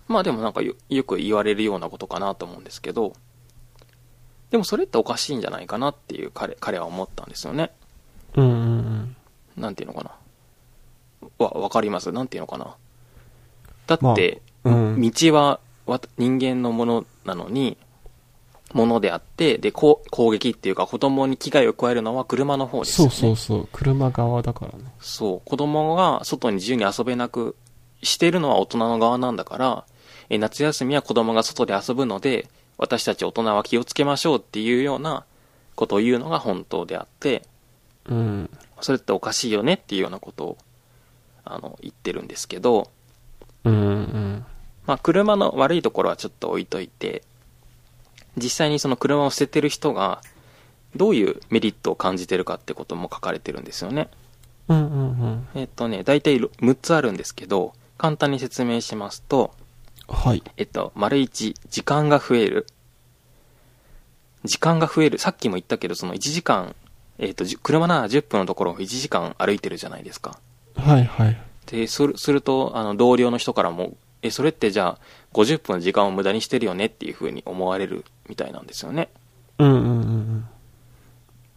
まあでもなんかよよく言われるようなことかなと思うんですけど、でもそれっておかしいんじゃないかなっていう彼、彼は思ったんですよね。うんうんうん。なんていうのかな。わ、わかります？なんていうのかな。だって、まあうん道はわ人間のものなのに、ものであって、で、こう攻撃っていうか子供に危害を加えるのは車の方ですそうよね。そうそう。車側だからね。そう、子供が外に自由に遊べなくしてるのは大人の側なんだから、え夏休みは子供が外で遊ぶので、私たち大人は気をつけましょうっていうようなことを言うのが本当であって、うん。それっておかしいよねっていうようなことを、あの、言ってるんですけど、うんうん。まあ、車の悪いところはちょっと置いといて、実際にその車を捨ててる人が、どういうメリットを感じてるかってことも書かれてるんですよね。うんうんうん。えっとね、大体6つあるんですけど、簡単に説明しますと、はい。えっと、丸1、時間が増える。時間が増える。さっきも言ったけど、その1時間、えっと、じ車なら10分のところを1時間歩いてるじゃないですか。はいはい。で、するすると、あの、同僚の人からも、え、それってじゃあ、50分の時間を無駄にしてるよね？っていう風に思われるみたいなんですよね。うんうんうん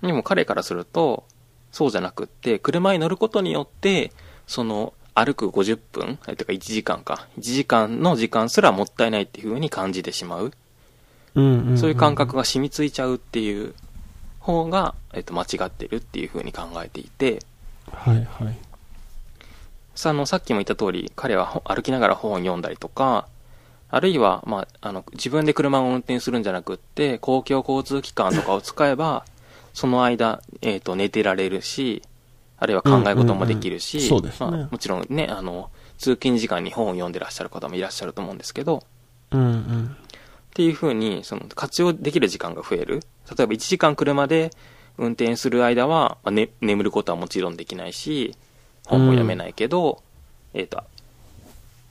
でも彼からすると、そうじゃなくって、車に乗ることによって、その、歩く50分、えてか1時間か、1時間の時間すらもったいないっていう風に感じてしまう。うん。うんうん。そういう感覚が染みついちゃうっていう方が、えっと、間違ってるっていう風に考えていて、はいはい。さあの、さっきも言った通り、彼はほ歩きながら本を読んだりとか、あるいは、まあ、あの、自分で車を運転するんじゃなくって、公共交通機関とかを使えば、その間、えっ、と、寝てられるし、あるいは考え事もできるし、うんうんうんそうですねまあ、もちろんね、あの、通勤時間に本を読んでらっしゃる方もいらっしゃると思うんですけど、うんうん。っていう風に、その、活用できる時間が増える。例えば1時間車で運転する間は、まあね、眠ることはもちろんできないし、本も読めないけど、えっ、と、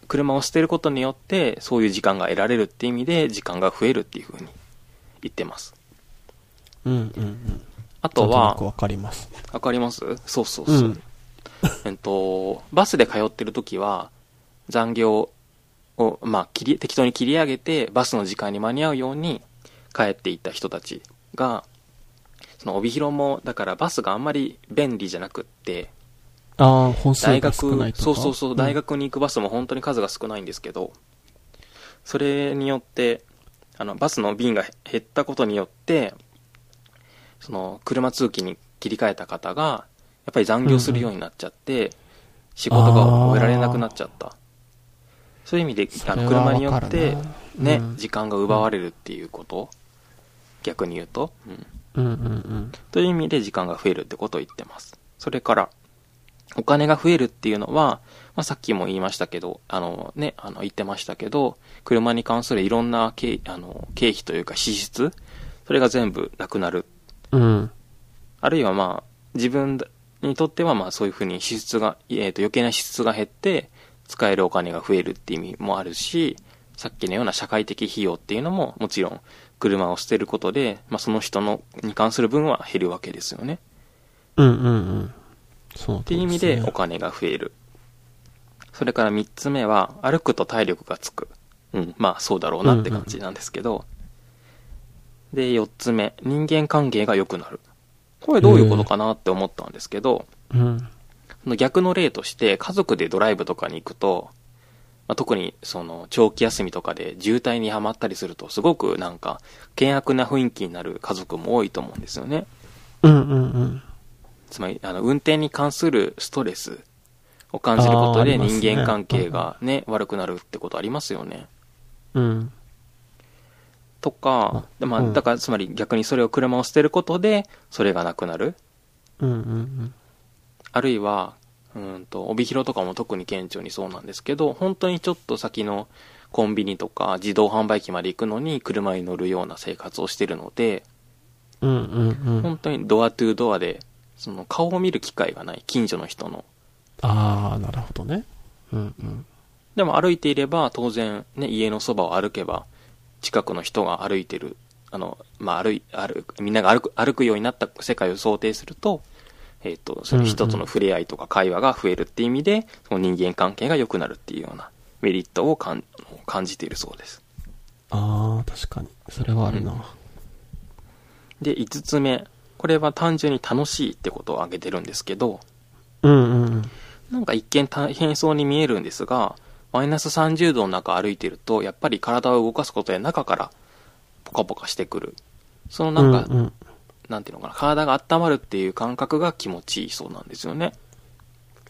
車を捨てることによって、そういう時間が得られるって意味で、時間が増えるっていう風に言ってます。うんうんうん。あとはわかります。わかります？そうそうそう。うん えっと、バスで通ってる時は、残業を、まあ、切り、適当に切り上げて、バスの時間に間に合うように帰っていった人たちが、その帯広も、だからバスがあんまり便利じゃなくって、ああ、本数大が少学ない、とか？そうそうそう、ん大学に行くバスも本当に数が少ないんですけど、それによって、あの、バスの便が減ったことによって、その、車通勤に切り替えた方が、やっぱり残業するようになっちゃって、仕事が終えられなくなっちゃった。そういう意味で、あの、車によってね、うん時間が奪われるっていうこと、逆に言うと、うん。うんうんうん。という意味で時間が増えるってことを言ってます。それから、お金が増えるっていうのは、まあ、さっきも言いましたけど、あのね、あの言ってましたけど、車に関するいろんな経あの経費というか支出、それが全部なくなる。うん。あるいはまあ、自分にとってはまあそういうふうに支出が、えっ、と余計な支出が減って、使えるお金が増えるっていう意味もあるし、さっきのような社会的費用っていうのももちろん車を捨てることで、まあその人のに関する分は減るわけですよね。うんうんうん。そう、っていう意味でお金が増える。それから三つ目は、歩くと体力がつく。うん、まあそうだろうなって感じなんですけど。で、四つ目、人間関係が良くなる。これどういうことかなって思ったんですけど、うん。その逆の例として、家族でドライブとかに行くと、まあ、特にその長期休みとかで渋滞にはまったりすると、すごくなんか険悪な雰囲気になる家族も多いと思うんですよね。うんうんうん。つまり、あの、運転に関するストレスを感じることで人間関係がね、悪くなるってことありますよね。うん。とか、でまあ、うんだからつまり逆にそれを車を捨てることで、それがなくなる。うんうんうん。あるいは、うんと、帯広とかも特に顕著にそうなんですけど、本当にちょっと先のコンビニとか自動販売機まで行くのに車に乗るような生活をしてるので、うんうんうん。本当にドアトゥードアで、その顔を見る機会がない、近所の人の。ああ、なるほどね。うんうん。でも歩いていれば、当然、ね、家のそばを歩けば、近くの人が歩いてる、あの、まあ、歩い、歩く、みんなが歩く、歩くようになった世界を想定すると、えっ、と、その人との触れ合いとか会話が増えるっていう意味で、その人間関係が良くなるっていうようなメリットを感感じているそうです。ああ、確かに。それはあるな。で、5つ目。これは単純に楽しいってことを挙げてるんですけど、うんうんうん。なんか一見大変そうに見えるんですが、マイナス30度の中歩いてると、やっぱり体を動かすことで中からポカポカしてくる。そのなんか、うんうんなんていうのかな、体が温まるっていう感覚が気持ちいいそうなんですよね。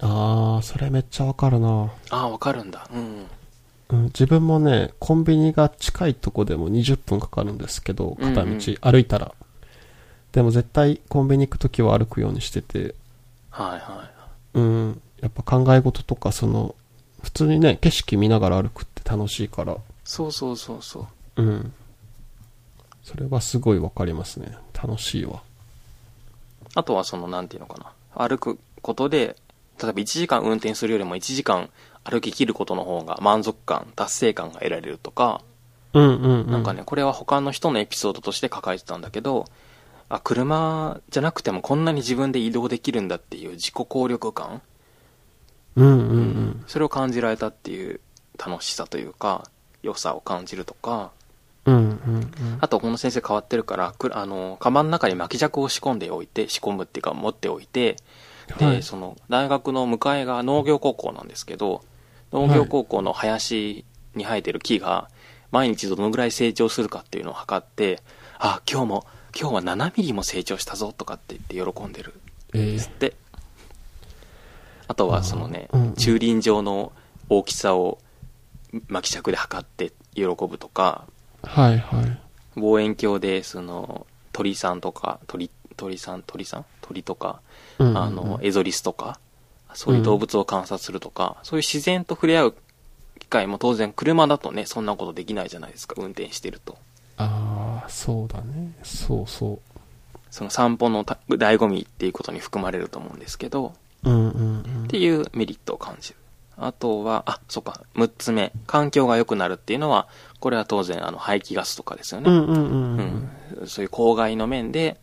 ああ、それめっちゃわかるな。ああ、わかるんだ。うん。うん、自分もね、コンビニが近いとこでも20分かかるんですけど、片道、うんうん歩いたら。でも絶対コンビニ行くときは歩くようにしてて、はいはうん、やっぱ考え事とか、その、普通にね、景色見ながら歩くって楽しいから、い。そうそうそうそう。うん。それはすごいわかりますね。楽しいわ。あとはその、なんていうのかな。歩くことで、例えば1時間運転するよりも1時間歩き切ることの方が満足感、達成感が得られるとか、うんうん、うん。なんかね、これは他の人のエピソードとして書かれてたんだけど、あ、車じゃなくてもこんなに自分で移動できるんだっていう自己効力感、うんうんうん。それを感じられたっていう楽しさというか、良さを感じるとか、うんうんうん。あとこの先生変わってるから、くあの、カバンの中に巻き尺を仕込んでおいて、仕込むっていうか持っておいて、で、はいその、大学の向かいが農業高校なんですけど、農業高校の林に生えてる木が、毎日どのぐらい成長するかっていうのを測って、あ、今日も、今日は7ミリも成長したぞとかって言って喜んでるえつって。あとはそのね、うんうん。駐輪場の大きさを巻き尺で測って喜ぶとか、ー、はいはい。望遠鏡でその鳥さんとか鳥鳥さん鳥さん？鳥とか、うんうんうん。あのエゾリスとかそういう動物を観察するとか、そういう自然と触れ合う機会も当然車だとねそんなことできないじゃないですか運転してると。ああ、そうだね。そうそその散歩のた醍醐味っていうことに含まれると思うんですけどう。うんうんうん。っていうメリットを感じるあとはあそっか6つ目環境が良くなるっていうのはこれは当然あの排気ガスとかですよね、うんうんうんうん。うん、そういう公害の面で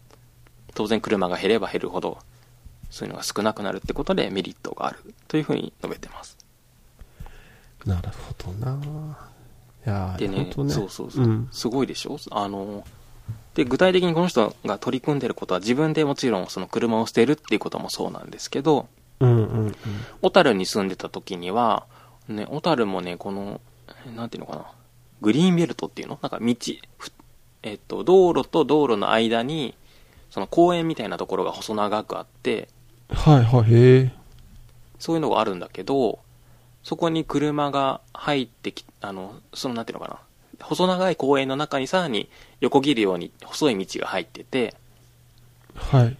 当然車が減れば減るほどそういうのが少なくなるってことでメリットがあるというふうに述べてますなるほどな。でねね。そうそうそう、ん。すごいでしょ？あので具体的にこの人が取り組んでることは自分でもちろんその車を捨てるっていうこともそうなんですけどうんうんうん。小樽に住んでた時にはね小樽もねこのえなんていうのかな？グリーンベルトっていうの？なんか道ふえっと道路と道路の間にその公園みたいなところが細長くあってはいはい、へえ。そういうのがあるんだけど、そこに車が入ってき、あの、そのなんていうのかな。細長い公園の中にさらに横切るように細い道が入ってて、はい。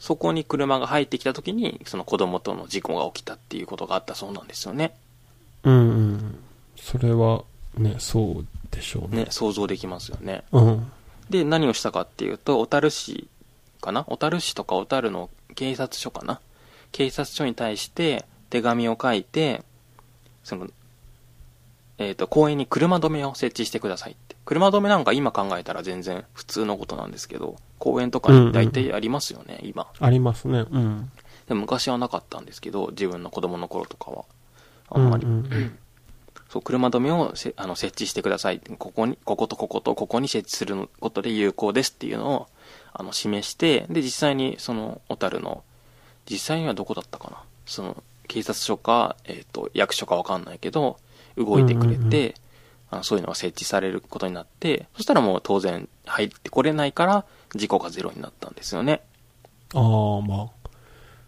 そこに車が入ってきた時に、その子供との事故が起きたっていうことがあったそうなんですよね。うんうん。それは、ね、そうでしょうね。ね、想像できますよね。うん。で、何をしたかっていうと、小樽市かな？小樽市とか小樽の警察署かな？警察署に対して手紙を書いて、その、えっ、と、公園に車止めを設置してくださいって。車止めなんか今考えたら全然普通のことなんですけど、公園とかに大体ありますよね、今。ありますね。うん。でも昔はなかったんですけど、自分の子供の頃とかは。あんまり。うんうんうん そう、車止めをせあの設置してください。ここに、こことこことここに設置することで有効ですっていうのを、あの、示して、で、実際に、その、小樽の、実際にはどこだったかなその、警察署か、えっ、と、役所かわかんないけど、動いてくれて、うんうんうんあのそういうのが設置されることになって、そしたらもう当然入ってこれないから、事故がゼロになったんですよね。ああ、まあ。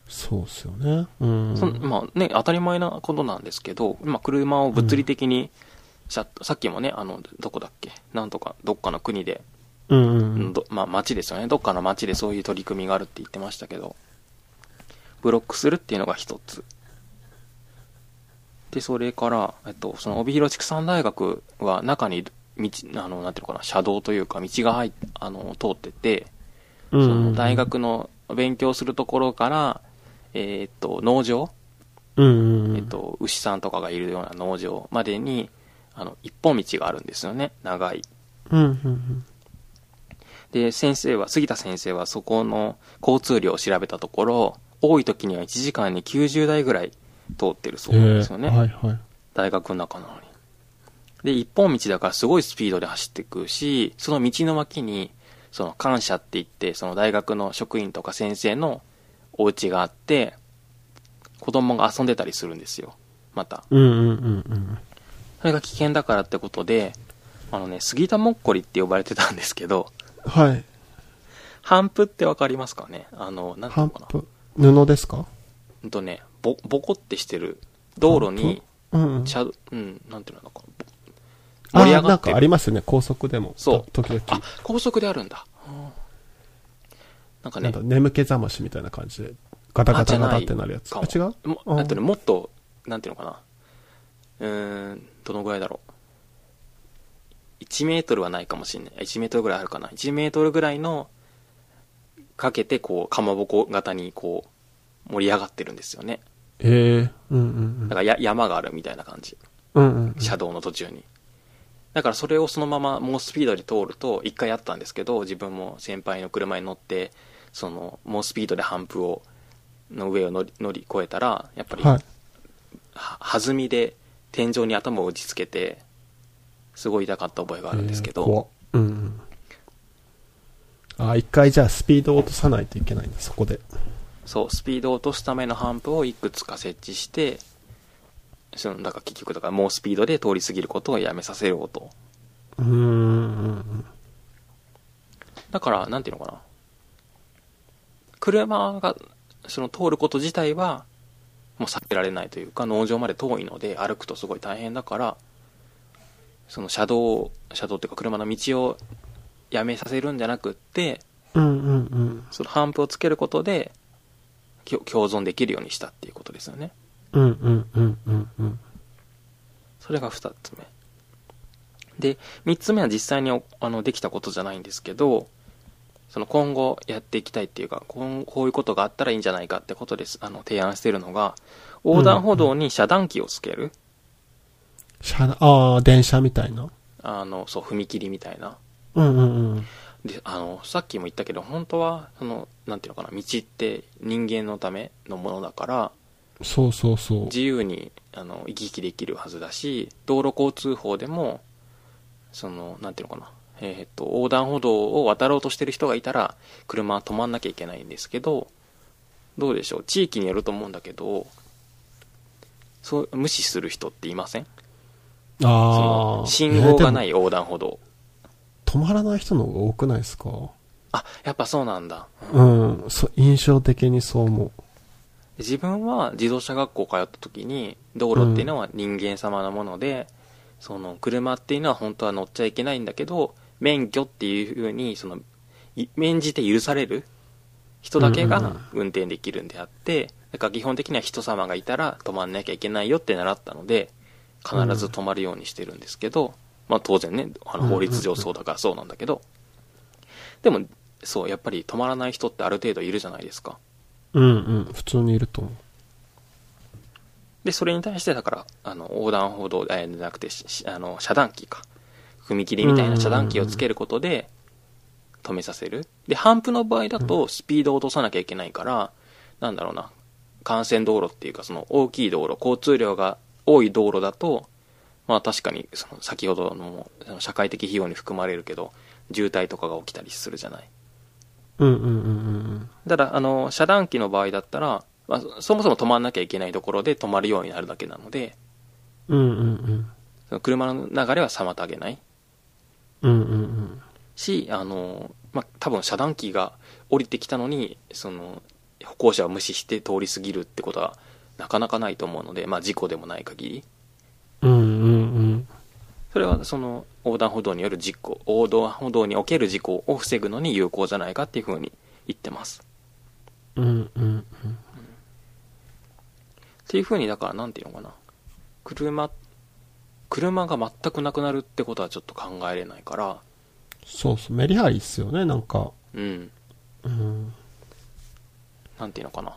そうっすよね。うん。そんまあね、当たり前なことなんですけど、まあ、車を物理的に、ささっきもね、あの、どこだっけ？なんとか、どっかの国で、うんまあ、町ですよね。どっかの町でそういう取り組みがあるって言ってましたけど、ブロックするっていうのが一つ。で、それから、えっと、その帯広畜産大学は中に道、あの、なんていうのかな、車道というか道が入っあの、通ってて、その大学の勉強するところから、えーっと、農場うん。えっと、牛さんとかがいるような農場までに、あの、一本道があるんですよね。長い。うん。で、先生は、杉田先生はそこの交通量を調べたところ、多い時には1時間に90台ぐらい通ってるそうなんですよね。えーはいはい。大学の中なのに。で、一本道だからすごいスピードで走っていくし、その道の脇に、その感謝って言って、その大学の職員とか先生のお家があって、子供が遊んでたりするんですよ。また。うんうんうんうん。それが危険だからってことで、あのね、杉田もっこりって呼ばれてたんですけど、はい。ハンプってわかりますかね？あの、なんていうのかな？布ですか？うんとね、ぼ、ぼこってしてる道路に、うんうん。シャドうん、なんていうのかな。あ盛り上がってるなんかありますよね、高速でも。そうと時々。あ、高速であるんだ。なんかねなんか、眠気覚ましみたいな感じで、ガタガタガタってなるやつ。あ、違う？もうんなんていうの、もっと、なんていうのかな。うーん、どのぐらいだろう。1メートルはないかもしれない。1メートルぐらいあるかな。1メートルぐらいの、かけて、こう、かまぼこ型に、こう、盛り上がってるんですよね。ええうんうんだからや山があるみたいな感じ。うん。うんうんうん。車道の途中に。だからそれをそのまま猛スピードで通ると、一回あったんですけど、自分も先輩の車に乗って、その猛スピードでハンプを、の上を乗り乗り越えたら、やっぱり、はい。は弾みで天井に頭を打ちつけて、すごい痛かった覚えがあるんですけど、うんうん。あ、一回じゃあスピードを落とさないといけないんだ、そこで。そう、スピードを落とすためのハンプをいくつか設置して、そのだから結局だから猛スピードで通り過ぎることをやめさせようと。うーん。だから、なんていうのかな。車が、その通ること自体は、もう避けられないというか、農場まで遠いので、歩くとすごい大変だから、その車道、車道っていうか車の道をやめさせるんじゃなくって、うんうんうん。そのハンプをつけることで、共存できるようにしたっていうことですよね。うんうんうんうんうん。それが二つ目。で、三つ目は実際におあのできたことじゃないんですけど、その今後やっていきたいっていうか、こんこういうことがあったらいいんじゃないかってことです。あの、提案してるのが、横断歩道に遮断機をつける。車、ああ、電車みたいな。あの、そう、踏切みたいな。うんうんうん。で、あの、さっきも言ったけど、本当は、その、なんていうのかな、道って人間のためのものだから、そうそうそう。自由にあの行き来できるはずだし道路交通法でもそのなんていうのかなえーっと横断歩道を渡ろうとしてる人がいたら車は止まんなきゃいけないんですけどどうでしょう地域によると思うんだけどそう無視する人っていません？そあのあ。。信号がないい横断歩道止まらない人の方が多くないですか？あやっぱそうなんだうん。そ印象的にそう思う。自分は自動車学校通った時に道路っていうのは人間様のもので、その車っていうのは本当は乗っちゃいけないんだけど免許っていうふうにそのい免じて許される人だけがうんうんうん運転できるんであって、だから基本的には人様がいたら止まんなきゃいけないよって習ったので必ず止まるようにしてるんですけど、まあ当然ねあの法律上そうだからそうなんだけど、でもそうやっぱり止まらない人ってある程度いるじゃないですかうんうん。普通にいると思う。で、それに対して、だから、あの、横断歩道、えーじゃなくて、あの、遮断機か。踏切みたいな遮断機をつけることで、止めさせる。で、ハンプの場合だと、スピードを落とさなきゃいけないから、なんだろうな、幹線道路っていうか、その大きい道路、交通量が多い道路だと、まあ確かに、その先ほどのその社会的費用に含まれるけど、渋滞とかが起きたりするじゃない。うんうんうんうんただ、あの、遮断機の場合だったら、まあ、そもそも止まんなきゃいけないところで止まるようになるだけなので、うん。うんうんうん。その車の流れは妨げないうんうんうん。し、あの、まあ、多分遮断機が降りてきたのに、その、歩行者を無視して通り過ぎるってことはなかなかないと思うので、まあ、事故でもない限り。うんうんうん。それはその横断歩道による事故、横断歩道における事故を防ぐのに有効じゃないかっていうふうに言ってます。うんうんうん。っていうふうに、だからなんていうのかな。車、車が全くなくなるってことはちょっと考えれないから、そうそう。メリハリっすよね、なんか。うん。うん。なんていうのかな。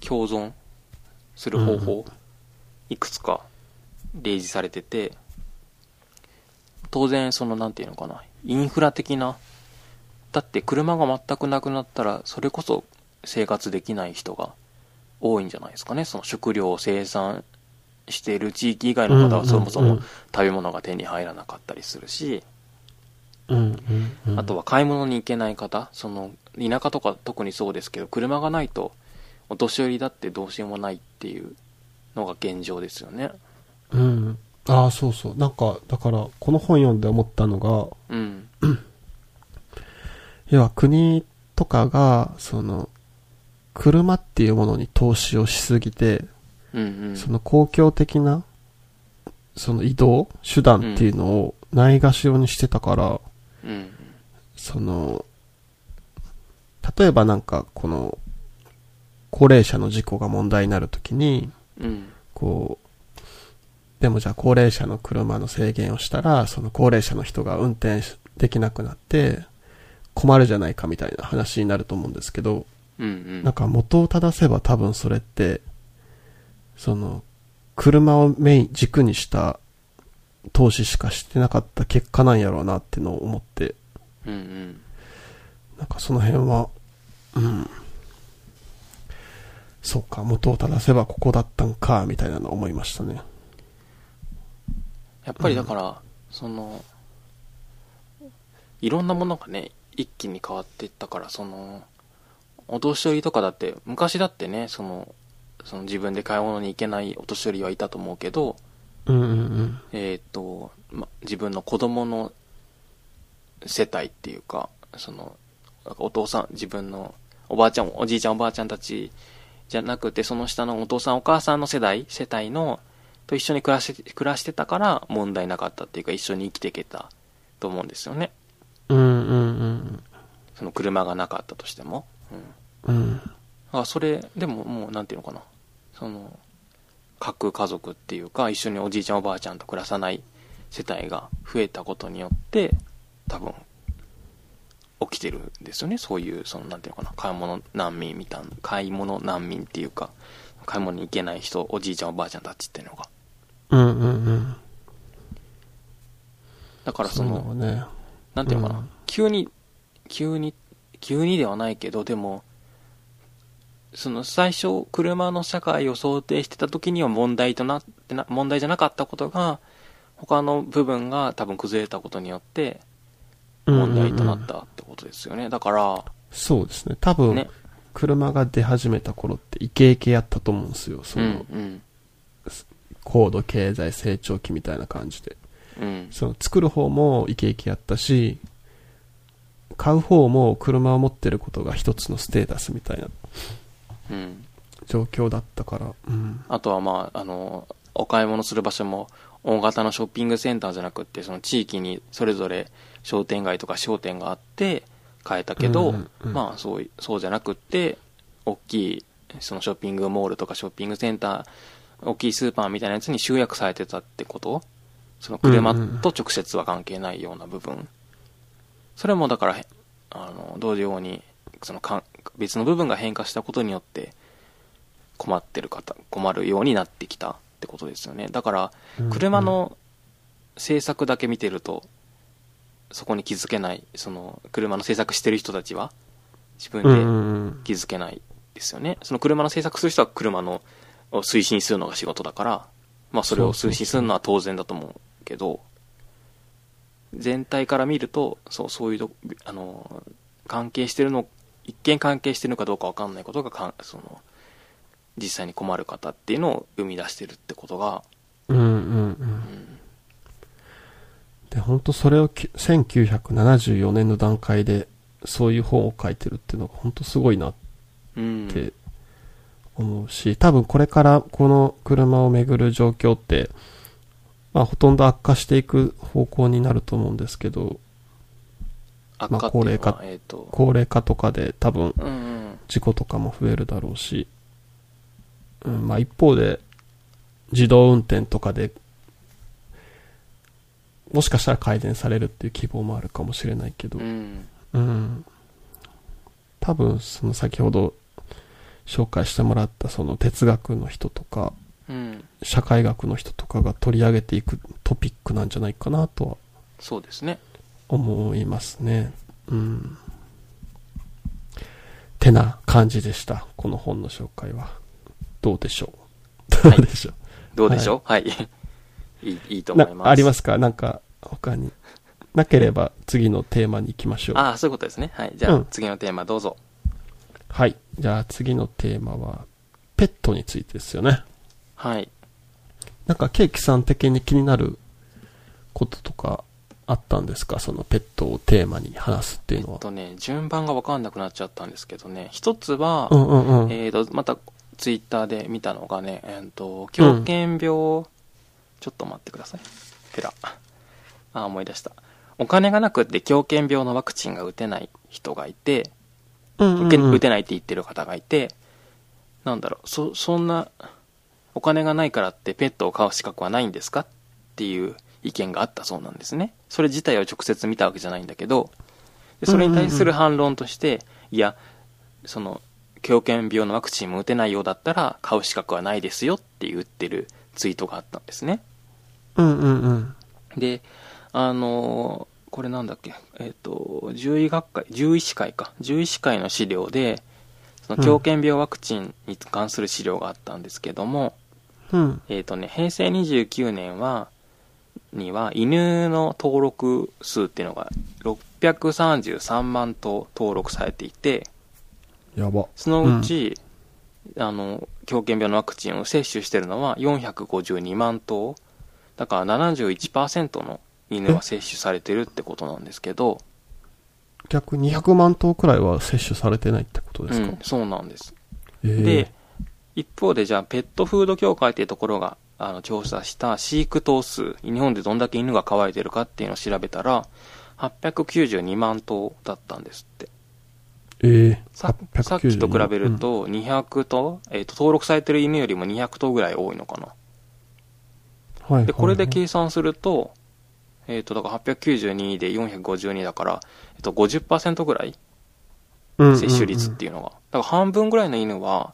共存する方法、いくつか例示されてて、当然そのなんていうのかな、インフラ的な、だって車が全くなくなったら、それこそ生活できない人が多いんじゃないですかね。その食料を生産している地域以外の方はそもそも食べ物が手に入らなかったりするし。あとは買い物に行けない方、その田舎とか特にそうですけど、車がないとお年寄りだってどうしようもないっていうのが現状ですよね。うん。ああ、そうそう。なんか、だから、この本読んで思ったのが、うん。要は国とかが、その、車っていうものに投資をしすぎて、うんうん。その公共的な、その移動手段っていうのをないがしろにしてたから、うん。その、例えばなんか、この、高齢者の事故が問題になるときに、うん。こう、でもじゃあ高齢者の車の制限をしたら、その高齢者の人が運転できなくなって、困るじゃないかみたいな話になると思うんですけど、うんうん。なんか元を正せば多分それって、その、車をメイン、軸にした投資しかしてなかった結果なんやろうなってのを思って、うんうん。なんかその辺は、うん。そうか、元を正せばここだったんか、みたいなの思いましたね。やっぱりだから、その、いろんなものがね、一気に変わっていったから、その、お年寄りとかだって、昔だってね、その、その自分で買い物に行けないお年寄りはいたと思うけど、うんうんうん。えっ、と、ま、自分の子供の世帯っていうか、その、お父さん、自分のおばあちゃん、おじいちゃんおばあちゃんたちじゃなくて、その下のお父さんお母さんの世代、世帯の、と一緒に暮らして、暮らしてたから問題なかったっていうか、一緒に生きていけたと思うんですよね。うんうんうんその車がなかったとしても。うん。うん。あ、それ、でももう、なんていうのかな。その、各家族っていうか、一緒におじいちゃんおばあちゃんと暮らさない世帯が増えたことによって、多分、起きてるんですよね。そういう、その、なんていうのかな。買い物難民みたいな、買い物難民っていうか、買い物に行けない人、おじいちゃんおばあちゃんたちっていうのが。うんうんうん。だからその、そね。なんていうのかな、うん急に、急に、急にではないけど、でも、その最初、車の社会を想定してた時には問題となってな、問題じゃなかったことが、他の部分が多分崩れたことによって、問題となったってことですよね。だから、そうですね。多分、ね。車が出始めた頃ってイケイケやったと思うんですよ。そうん、の、うん、高度経済成長期みたいな感じで。うん、その作る方もイケイケやったし、買う方も車を持ってることが一つのステータスみたいなうん。状況だったから。うん。あとはまあ、あの、お買い物する場所も大型のショッピングセンターじゃなくって、その地域にそれぞれ商店街とか商店があって買えたけど、うんうんうんまあそうい、そうじゃなくって、大きい、そのショッピングモールとかショッピングセンター、大きいスーパーみたいなやつに集約されてたってこと？その車と直接は関係ないような部分。それもだから、あの、同様に、そのかん別の部分が変化したことによって、困ってる方、困るようになってきたってことですよね。だから、車の制作だけ見てると、そこに気づけない、その、車の制作してる人たちは、自分で。気づけないですよね。その車の制作する人は車の、を推進するのが仕事だから、まあそれを推進するのは当然だと思うけど、全体から見ると、そう、そういうど、あの、関係してるの、一見関係してるのかどうかわかんないことがかん、その、実際に困る方っていうのを生み出してるってことが、うんうんうん。で、本当それをき1974年の段階でそういう本を書いてるっていうのが本当すごいなっうん。て思うし、多分これからこの車をめぐる状況って、まあほとんど悪化していく方向になると思うんですけど、まあ高齢化えっ、と、高齢化とかで多分うんうん。事故とかも増えるだろうし、うん、まあ一方で自動運転とかでもしかしたら改善されるっていう希望もあるかもしれないけどう、ん。うん。多分その先ほど紹介してもらったその哲学の人とかうん。社会学の人とかが取り上げていくトピックなんじゃないかなとはそうですね。思いますね。うん。てな感じでした。この本の紹介は。どうでしょう？どうでしょう、どうでしょう？はい。いい、いいと思います。なありますか？なんか他に。なければ次のテーマに行きましょう。ああ、そういうことですね。はい。じゃあ、うん次のテーマどうぞ。はい。じゃあ次のテーマは、ペットについてですよね。はい。なんかケーキさん的に気になることとかあったんですか？そのペットをテーマに話すっていうのは。えっとね、順番がわかんなくなっちゃったんですけどね、一つは、うんうんうん。えーと、またツイッターで見たのがね、えーと、狂犬病、ちょっと待ってください。ペラ。あ、思い出した。お金がなくって狂犬病のワクチンが打てない人がいて、うんうん受けうん打てないって言ってる方がいて、なんだろう、そ、そんな、お金がないからってペットを飼う資格はないんですかっていう意見があったそうなんですね。それ自体を直接見たわけじゃないんだけど、でそれに対する反論として、いや、その、狂犬病のワクチンも打てないようだったら、買う資格はないですよって言ってるツイートがあったんですね。うんうんうん。で、あのーこれなんだっけ、えっ、と、獣医学会、獣医師会か、獣医師会の資料で、その狂犬病ワクチンに関する資料があったんですけども、うん。えっ、とね、平成29年は、には、犬の登録数っていうのが633万頭登録されていて、やば。そのうち、あの、狂犬病のワクチンを接種してるのは452万頭。だから71%の犬は接種されてるってことなんですけど、逆に200万頭くらいは接種されてないってことですか、うん、そうなんです。えーで、一方でじゃあペットフード協会っていうところがあの調査した飼育頭数、日本でどんだけ犬が飼われてるかっていうのを調べたら、892万頭だったんですって。えー、ささっきと比べると、200頭、えっ、と、登録されてる犬よりも200頭ぐらい多いのかな。うん、はいで、これではい計算すると、えっ、と、だから892で452だから、えっ、と、50%ぐらいはい接種率っていうのが。だから半分ぐらいの犬は、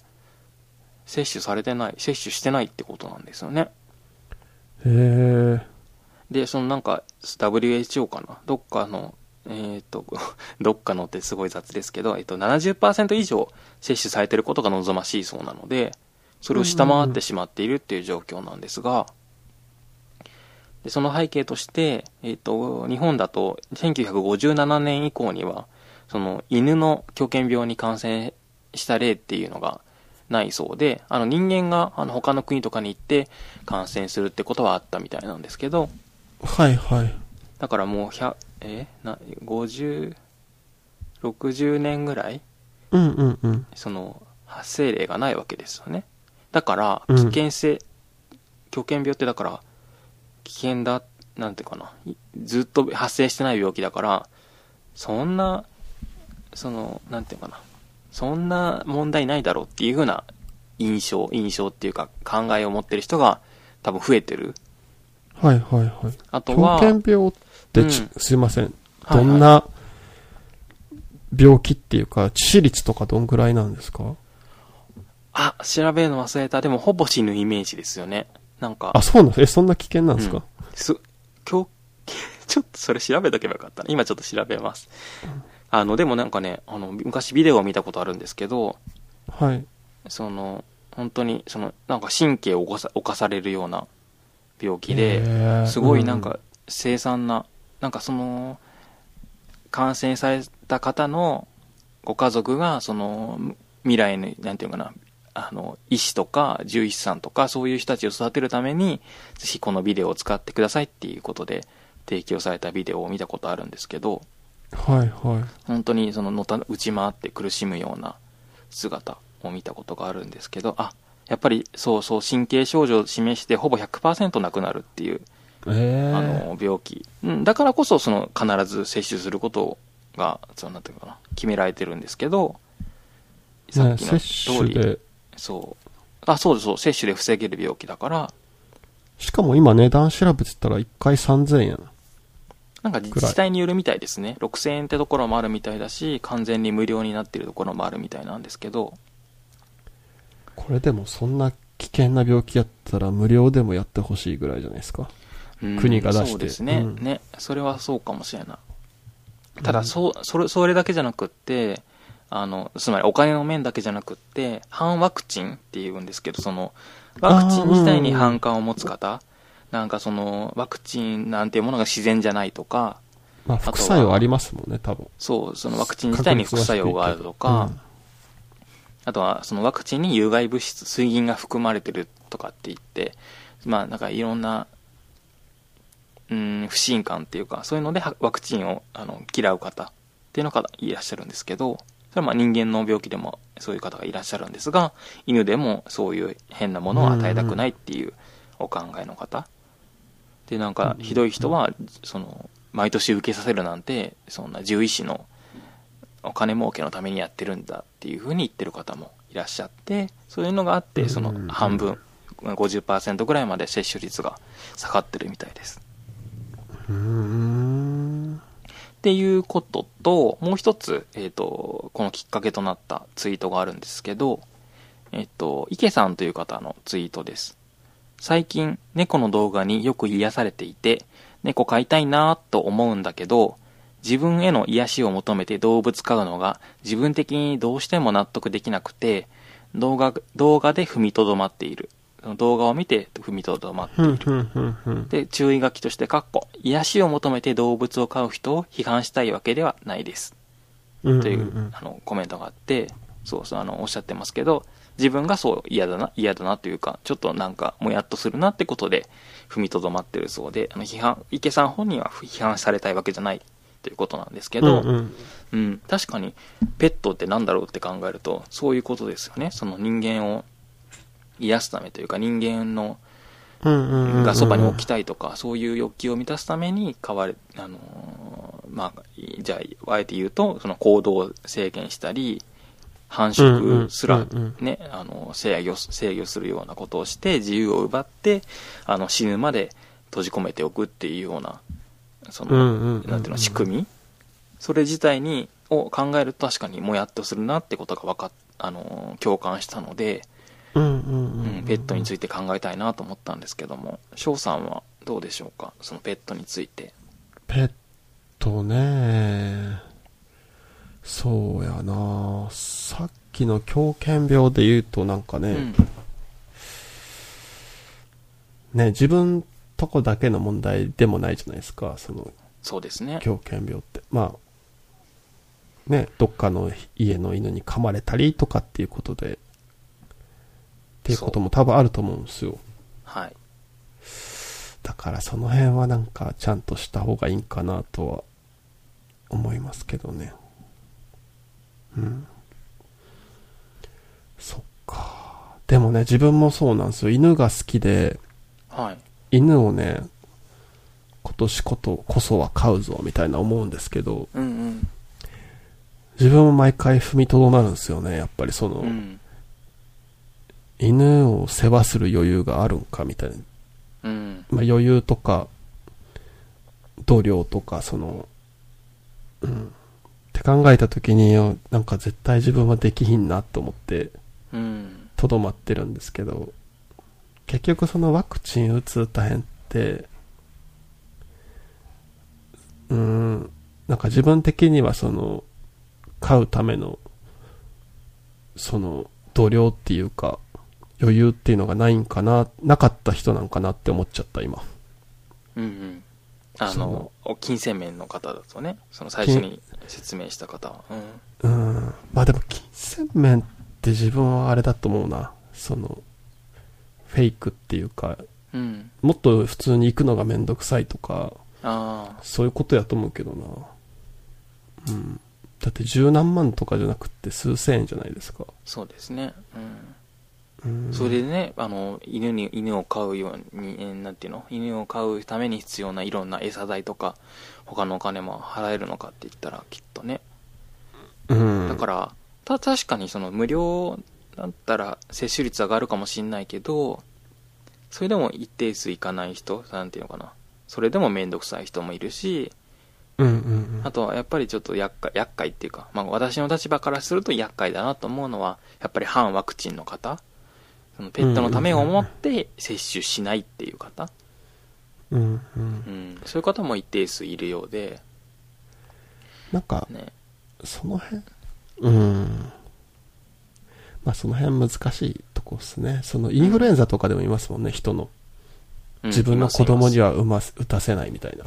接種されてない、接種してないってことなんですよね。うんうんうん。へえで、そのなんか、WHO かな？どっかの、えっ、と、どっかのってすごい雑ですけど、えっ、と、70%以上接種されてることが望ましいそうなので、それを下回ってしまっているっていう状況なんですが、でその背景として、えっ、と、日本だと1957年以降には、その犬の狂犬病に感染した例っていうのがないそうで、あの人間があの他の国とかに行って感染するってことはあったみたいなんですけど、はいはい。だからもう100、えな、50、60年ぐらい、うんうんうん。その、発生例がないわけですよね。だから、うん危険性、狂犬病ってだから、危険だ、なんていうかな、いずっと発生してない病気だから、そんな、その、なんていうかな、そんな問題ないだろうっていうふうな印象、印象っていうか考えを持ってる人が多分増えてる。はいはいはい。狂あとは、犬病ってち、うんすいません。どんな病気っていうか、致死率とかどんぐらいなんですか？あ、調べるの忘れた。でもほぼ死ぬイメージですよね。なんか、あ、そうなんえ、そんな危険なんですか、うんす、今日、ちょっとそれ調べとけばよかったな。今ちょっと調べます。あの、でもなんかね、あの、昔ビデオを見たことあるんですけど、はい。その、本当に、その、なんか神経を侵されるような病気で、すごいなんか、凄惨な、なんかその、感染された方のご家族が、その、未来の、なんていうのかな、あの、医師とか獣医師さんとか、そういう人たちを育てるために、ぜひこのビデオを使ってくださいっていうことで、提供されたビデオを見たことあるんですけど、はいはい。本当にそののた打ち回って苦しむような姿を見たことがあるんですけど、あ、やっぱりそうそう神経症状を示してほぼ100%なくなるっていう、ええあの病気、うん、だからこそその必ず接種することがそうなんていうかな決められてるんですけどさっね、きの接通り、種で、そう。あそうですそう。接種で防げる病気だから。しかも今値段調べてたら1回3000円。なんか自治体によるみたいですね。6000円ってところもあるみたいだし完全に無料になってるところもあるみたいなんですけど。これでもそんな危険な病気やったら無料でもやってほしいぐらいじゃないですか。うん国が出して。そうですね、うん。ねそれはそうかもしれない。ただそうそれそれだけじゃなくってあのつまりお金の面だけじゃなくって反ワクチンっていうんですけどそのワクチン自体に反感を持つ方。なんかそのワクチンなんていうものが自然じゃないとかまあ副作用ありますもんね、多分。そうそのワクチン自体に副作用があるとか、あとはそのワクチンに有害物質、水銀が含まれてるとかって言って、まあ、なんかいろんな、うん、不信感っていうか、そういうのではワクチンをあの嫌う方っていうのがいらっしゃるんですけど、それはまあ人間の病気でもそういう方がいらっしゃるんですが、犬でもそういう変なものを与えたくないっていうお考えの方。で、なんかひどい人は、その、毎年受けさせるなんて、そんな獣医師のお金儲けのためにやってるんだっていうふうに言ってる方もいらっしゃって、そういうのがあって、その半分、50%ぐらいまで接種率が下がってるみたいです。うーん。っていうことと、もう一つ、えっ、と、このきっかけとなったツイートがあるんですけど、えっ、と、池さんという方のツイートです。最近、猫の動画によく癒されていて、猫飼いたいなぁと思うんだけど、自分への癒しを求めて動物飼うのが自分的にどうしても納得できなくて、動画、動画で踏みとどまっている。動画を見て踏みとどまっている。で、注意書きとして、かっこ、癒しを求めて動物を飼う人を批判したいわけではないです。うんという、あの、コメントがあって、そうそう、あの、おっしゃってますけど、自分がそう嫌だな、嫌だなというか、ちょっとなんか、もやっとするなってことで、踏みとどまってるそうで、あの、批判、池さん本人は批判されたいわけじゃないということなんですけど、うんうんうん、確かに、ペットってなんだろうって考えると、そういうことですよね。その人間を癒すためというか、人間の、がそばに置きたいとか、そういう欲求を満たすために飼われ、あのーまあ、じゃあ、あえて言うと、その行動を制限したり、繁殖すらね、あの、制御、制御するようなことをして、自由を奪って、あの、死ぬまで閉じ込めておくっていうような、その、なんていうの、仕組み？それ自体に、を考えると確かにもやっとするなってことが分かっ、あのー共感したので、ペットについて考えたいなと思ったんですけども。翔さんはどうでしょうか？そのペットについて。ペットね。そうやな。さっきの狂犬病で言うとなんかね、うん。ね自分とこだけの問題でもないじゃないですかそのそうですね。狂犬病って。まあねどっかの家の犬に噛まれたりとかっていうことでっていうことも多分あると思うんですよはいだからその辺はなんかちゃんとした方がいいんかなとは思いますけどね。うん。そっか。でもね、自分もそうなんですよ。犬が好きで、はい犬をね、今年ことこそは飼うぞみたいな思うんですけど、うん自分も毎回踏みとどまるんですよね。やっぱりその、うんうん犬を世話する余裕があるんかみたいな。うんまあ、余裕とか、度量とか、その、うん。って考えたときに、なんか絶対自分はできひんなと思って、うんとどまってるんですけど、結局そのワクチン打つ大変って、うーん、なんか自分的にはその、飼うための、その、度量っていうか、余裕っていうのがないんかな、なかった人なんかなって思っちゃった、今。うんうんあそのお金銭面の方だとねその最初に説明した方はううん。まあでも、金銭面って自分はあれだと思うな。その、フェイクっていうか、ん、うん、もっと普通に行くのがめんどくさいとか、ああそういうことやと思うけどな。うん。だって十何万とかじゃなくって数千円じゃないですか。そうですねうんうん。それでね、あの、犬に、犬を飼うように、えーなんていうの？犬を飼うために必要ないろんな餌代とか、他のお金も払えるのかって言ったら、きっとね。うん。だから、た、確かにその無料だったら接種率上がるかもしんないけど、それでも一定数いかない人、なんていうのかな。それでもめんどくさい人もいるし、うんうんうん。あとはやっぱりちょっと厄介、厄介っていうか、まあ私の立場からすると厄介だなと思うのは、やっぱり反ワクチンの方、そのペットのためを思って接種しないっていう方、うんうん。うん、そういう方も一定数いるようで、なんか、ね、その辺うん。まあその辺難しいとこですね。そのインフルエンザとかでもいますもんね、人の。うん自分の子供には打たせないみたい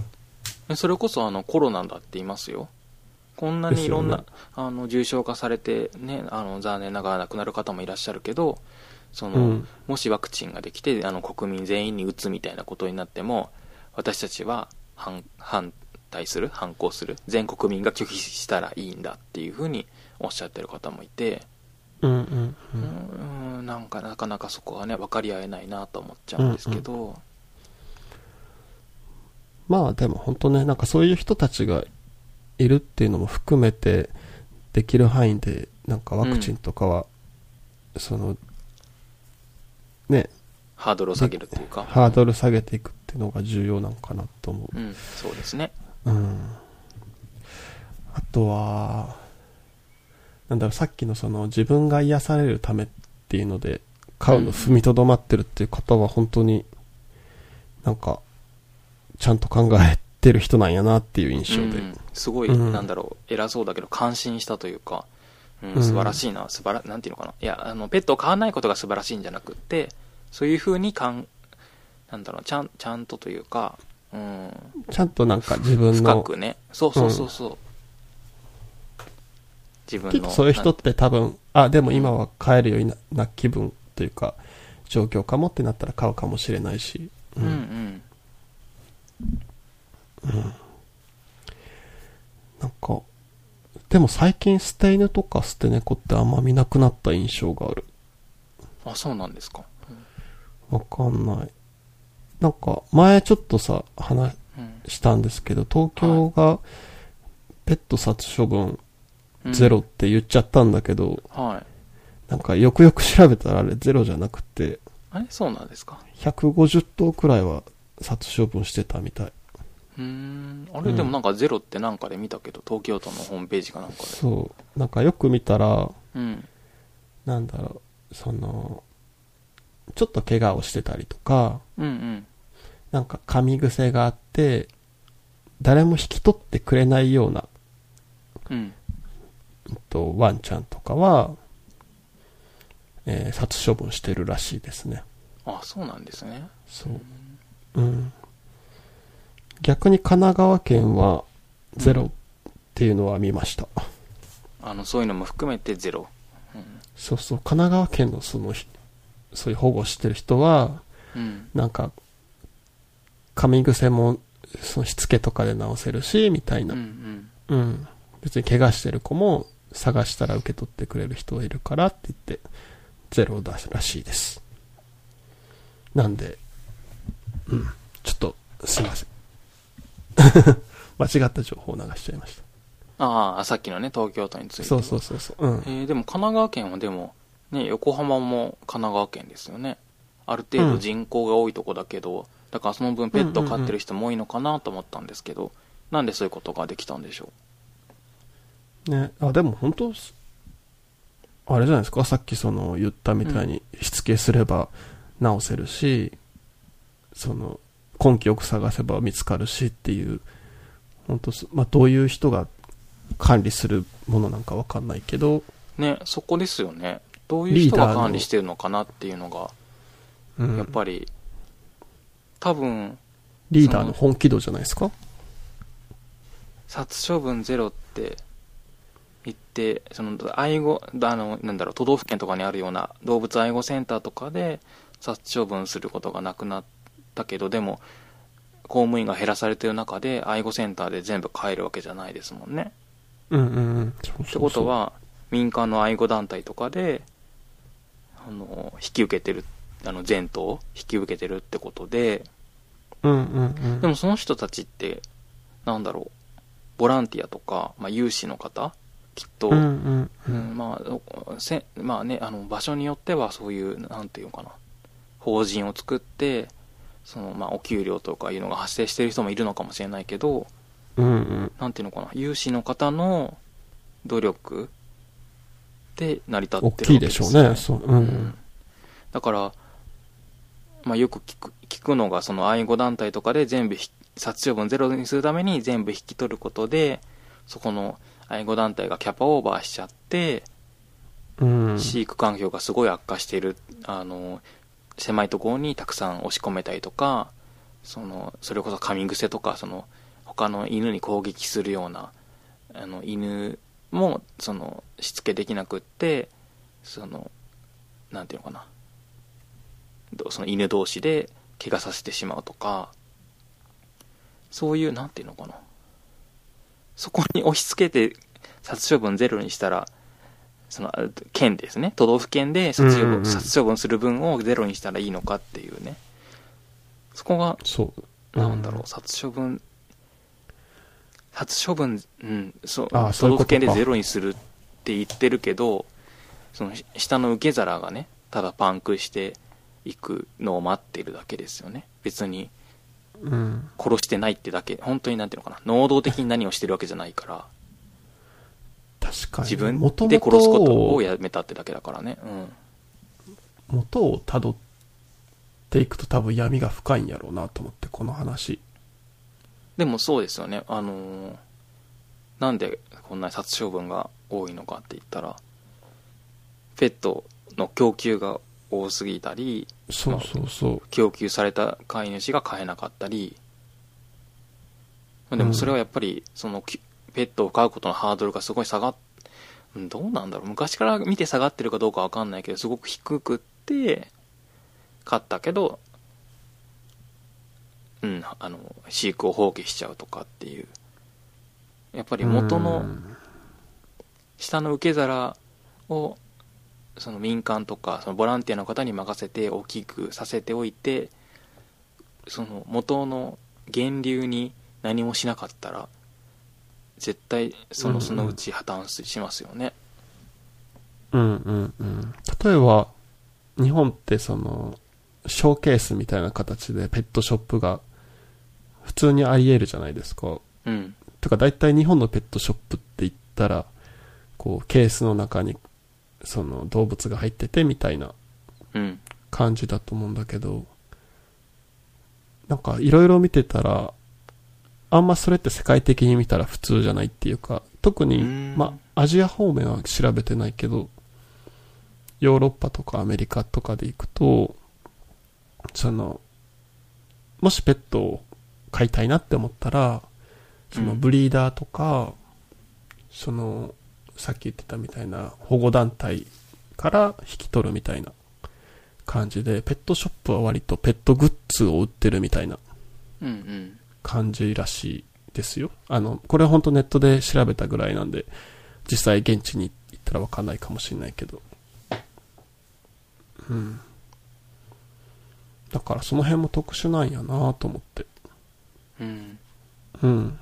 な。すそれこそあのコロナだって言いますよ。こんなにいろんな、ですあの重症化されてね、あの残念ながら亡くなる方もいらっしゃるけど、そうの、ん。もしワクチンができてあの国民全員に打つみたいなことになっても私たちは反反対する反抗する全国民が拒否したらいいんだっていうふうにおっしゃってる方もいてうんうんう。うんーんなんかなかなかそこはね分かり合えないなと思っちゃうんですけど、まあでも本当ね、なんかそういう人たちがいるっていうのも含めて、できる範囲で、なんかワクチンとかは、その、ね、ハードルを下げるっていうかハードル下げていくっていうのが重要なのかなと思う。うんそうですねうん。あとは、なんだろう、さっきのその自分が癒されるためっていうので、買うの踏みとどまってるっていう方は本当に、なんか、ちゃんと考えてる人なんやなっていう印象で。うんすごい、うんなんだろう偉そうだけど感心したというか、うん。うん素晴らしいな素晴らなんていうのかな。いやあのペットを飼わないことが素晴らしいんじゃなくってそういうふうにかんなんだろうちゃんちゃんとというか、うん、ちゃんとなんか自分の、深くね。そうそうそうそう、自分のそういう人って多分、あ、でも今は買えるような気分というか、状況かもってなったら買うかもしれないし。ううん。うん。なんか、でも最近捨て犬とか捨て猫ってあんま見なくなった印象がある。あそうなんですかわかんない。なんか、前ちょっとさ、話うんしたんですけど、東京がペット殺処分うんゼロって言っちゃったんだけど、はいなんかよくよく調べたらあれゼロじゃなくて、あれ？そうなんですか？150頭くらいは殺処分してたみたい。うーんあれ、うんでもなんかゼロってなんかで見たけど東京都のホームページかなんかでそう。なんかよく見たら、うんなんだろう、その、ちょっと怪我をしてたりとか、うんうんなんか噛み癖があって、誰も引き取ってくれないような、うんうんと、ワンちゃんとかは、えー殺処分してるらしいですね。あそうなんですねそう。うん。逆に神奈川県はゼロっていうのは見ました。あのそういうのも含めてゼロそうそう、神奈川県のそのひ、そういう保護してる人は、うんなんか、噛み癖も、そのしつけとかで直せるし、みたいうんうな。んうん。別に怪我してる子も探したら受け取ってくれる人がいるからって言って、ゼロだらしいです。なんで、うん。ちょっと、すいません。間違った情報を流しちゃいましああさっきのね東京都についた。てそうそうそうそう。うん。えーでも神奈川県はでもね横浜も神奈川県ですよねある程度人口が多いとこだけど、だからその分ペット飼ってる人も多いのかなと思ったんですけど、なんでそういうことができたんでしょね。あ、でも本当あれじゃないですか？さっきその言ったみたいに、しつけすれば直せるし、その、根気よく探せば見つかるしっていう、本当すまあ、どういう人が管理するものなんかわかんないけど、うねそこですよね。どういう人が管理してるのかなっていうのがうん。やっぱり多分リーダーの本気度じゃないですか？殺処分ゼロって言ってその愛護あのなんだろう都道府県とかにあるような動物愛護センターとかで殺処分することがなくなったけどでも公務員が減らされてる中で愛護センターで全部帰るわけじゃないですもんね。ってこと、は民間の愛護団体とかであの引き受けてるあの全頭を引き受けてるってことでうんうんうん。でもその人たちってなんだろうボランティアとか、まあ、有志の方きっと、うんうんう。うんんまあせまあねあの場所によってはそういうなんていうのかな法人を作ってその、まあ、お給料とかいうのが発生してる人もいるのかもしれないけどうんうん。なんていうのかな有志の方の努力で成り立ってる大わけきいでしょうね。そう。うんううんん。だから、まあ、よく聞く聞くのがその愛護団体とかで全部ひ殺処分ゼロにするために全部引き取ることでそこの愛護団体がキャパオーバーしちゃって、うん。飼育環境がすごい悪化しているあの狭いところにたくさん押し込めたりとかそのそれこそ噛み癖とかその他の犬に攻撃するようなあの犬もそのしつけできなくってそのなんていうのかなその犬同士で怪我させてしまうとか、そういう、なんていうのかな。そこに押し付けて殺処分ゼロにしたら、その、県ですね。都道府県で殺処分,、殺処分する分をゼロにしたらいいのかっていうね。そこが、そう。なんだろう、ん殺処分、殺処分、うん、そう、都道府県でゼロにするって言ってるけど、その下の受け皿がね、ただパンクしていくのを待ってるだけですよね。別にうん。殺してないってだけ、本当になんていうのかな、能動的に何をしてるわけじゃないから、確かに。自分で殺すことをやめたってだけだからね。うん。元を辿っていくと多分闇が深いんやろうなと思って、この話。でもそうですよね。あのーなんでこんなに殺処分が多いのかって言ったら、ペットの供給が多すぎたり、そうそうそう。供給された飼い主が飼えなかったり、でもそれはやっぱり、その、きペットを飼うことのハードルがすごい下がっ、うんどうなんだろう。昔から見て下がってるかどうかわかんないけど、すごく低くって、飼ったけど、うん、あの、飼育を放棄しちゃうとかっていう。やっぱり元うのん下の受け皿をその民間とかそのボランティアの方に任せて大きくさせておいてその元の源流に何もしなかったら絶対そうんうんのそのうち破綻しますよねうんうんうん。例えば、日本ってその、ショーケースみたいな形でペットショップが普通にあり得るじゃないですか。うんてか大体日本のペットショップって言ったら、こう、ケースの中に、その動物が入っててみたいなうん感じだと思うんだけど、なんかいろいろ見てたら、あんまそれって世界的に見たら普通じゃないっていうか、特にまあ、アジア方面は調べてないけど、ヨーロッパとかアメリカとかで行くと、その、もしペットを飼いたいなって思ったら、そのうん。ブリーダーとか、その、さっき言ってたみたいな保護団体から引き取るみたいな感じで、ペットショップは割とペットグッズを売ってるみたいな。うんうん感じらしいですよ。あの、これは本当ネットで調べたぐらいなんで、実際現地に行ったらわかんないかもしれないけど。うん。だからその辺も特殊なんやなと思って。うんうん。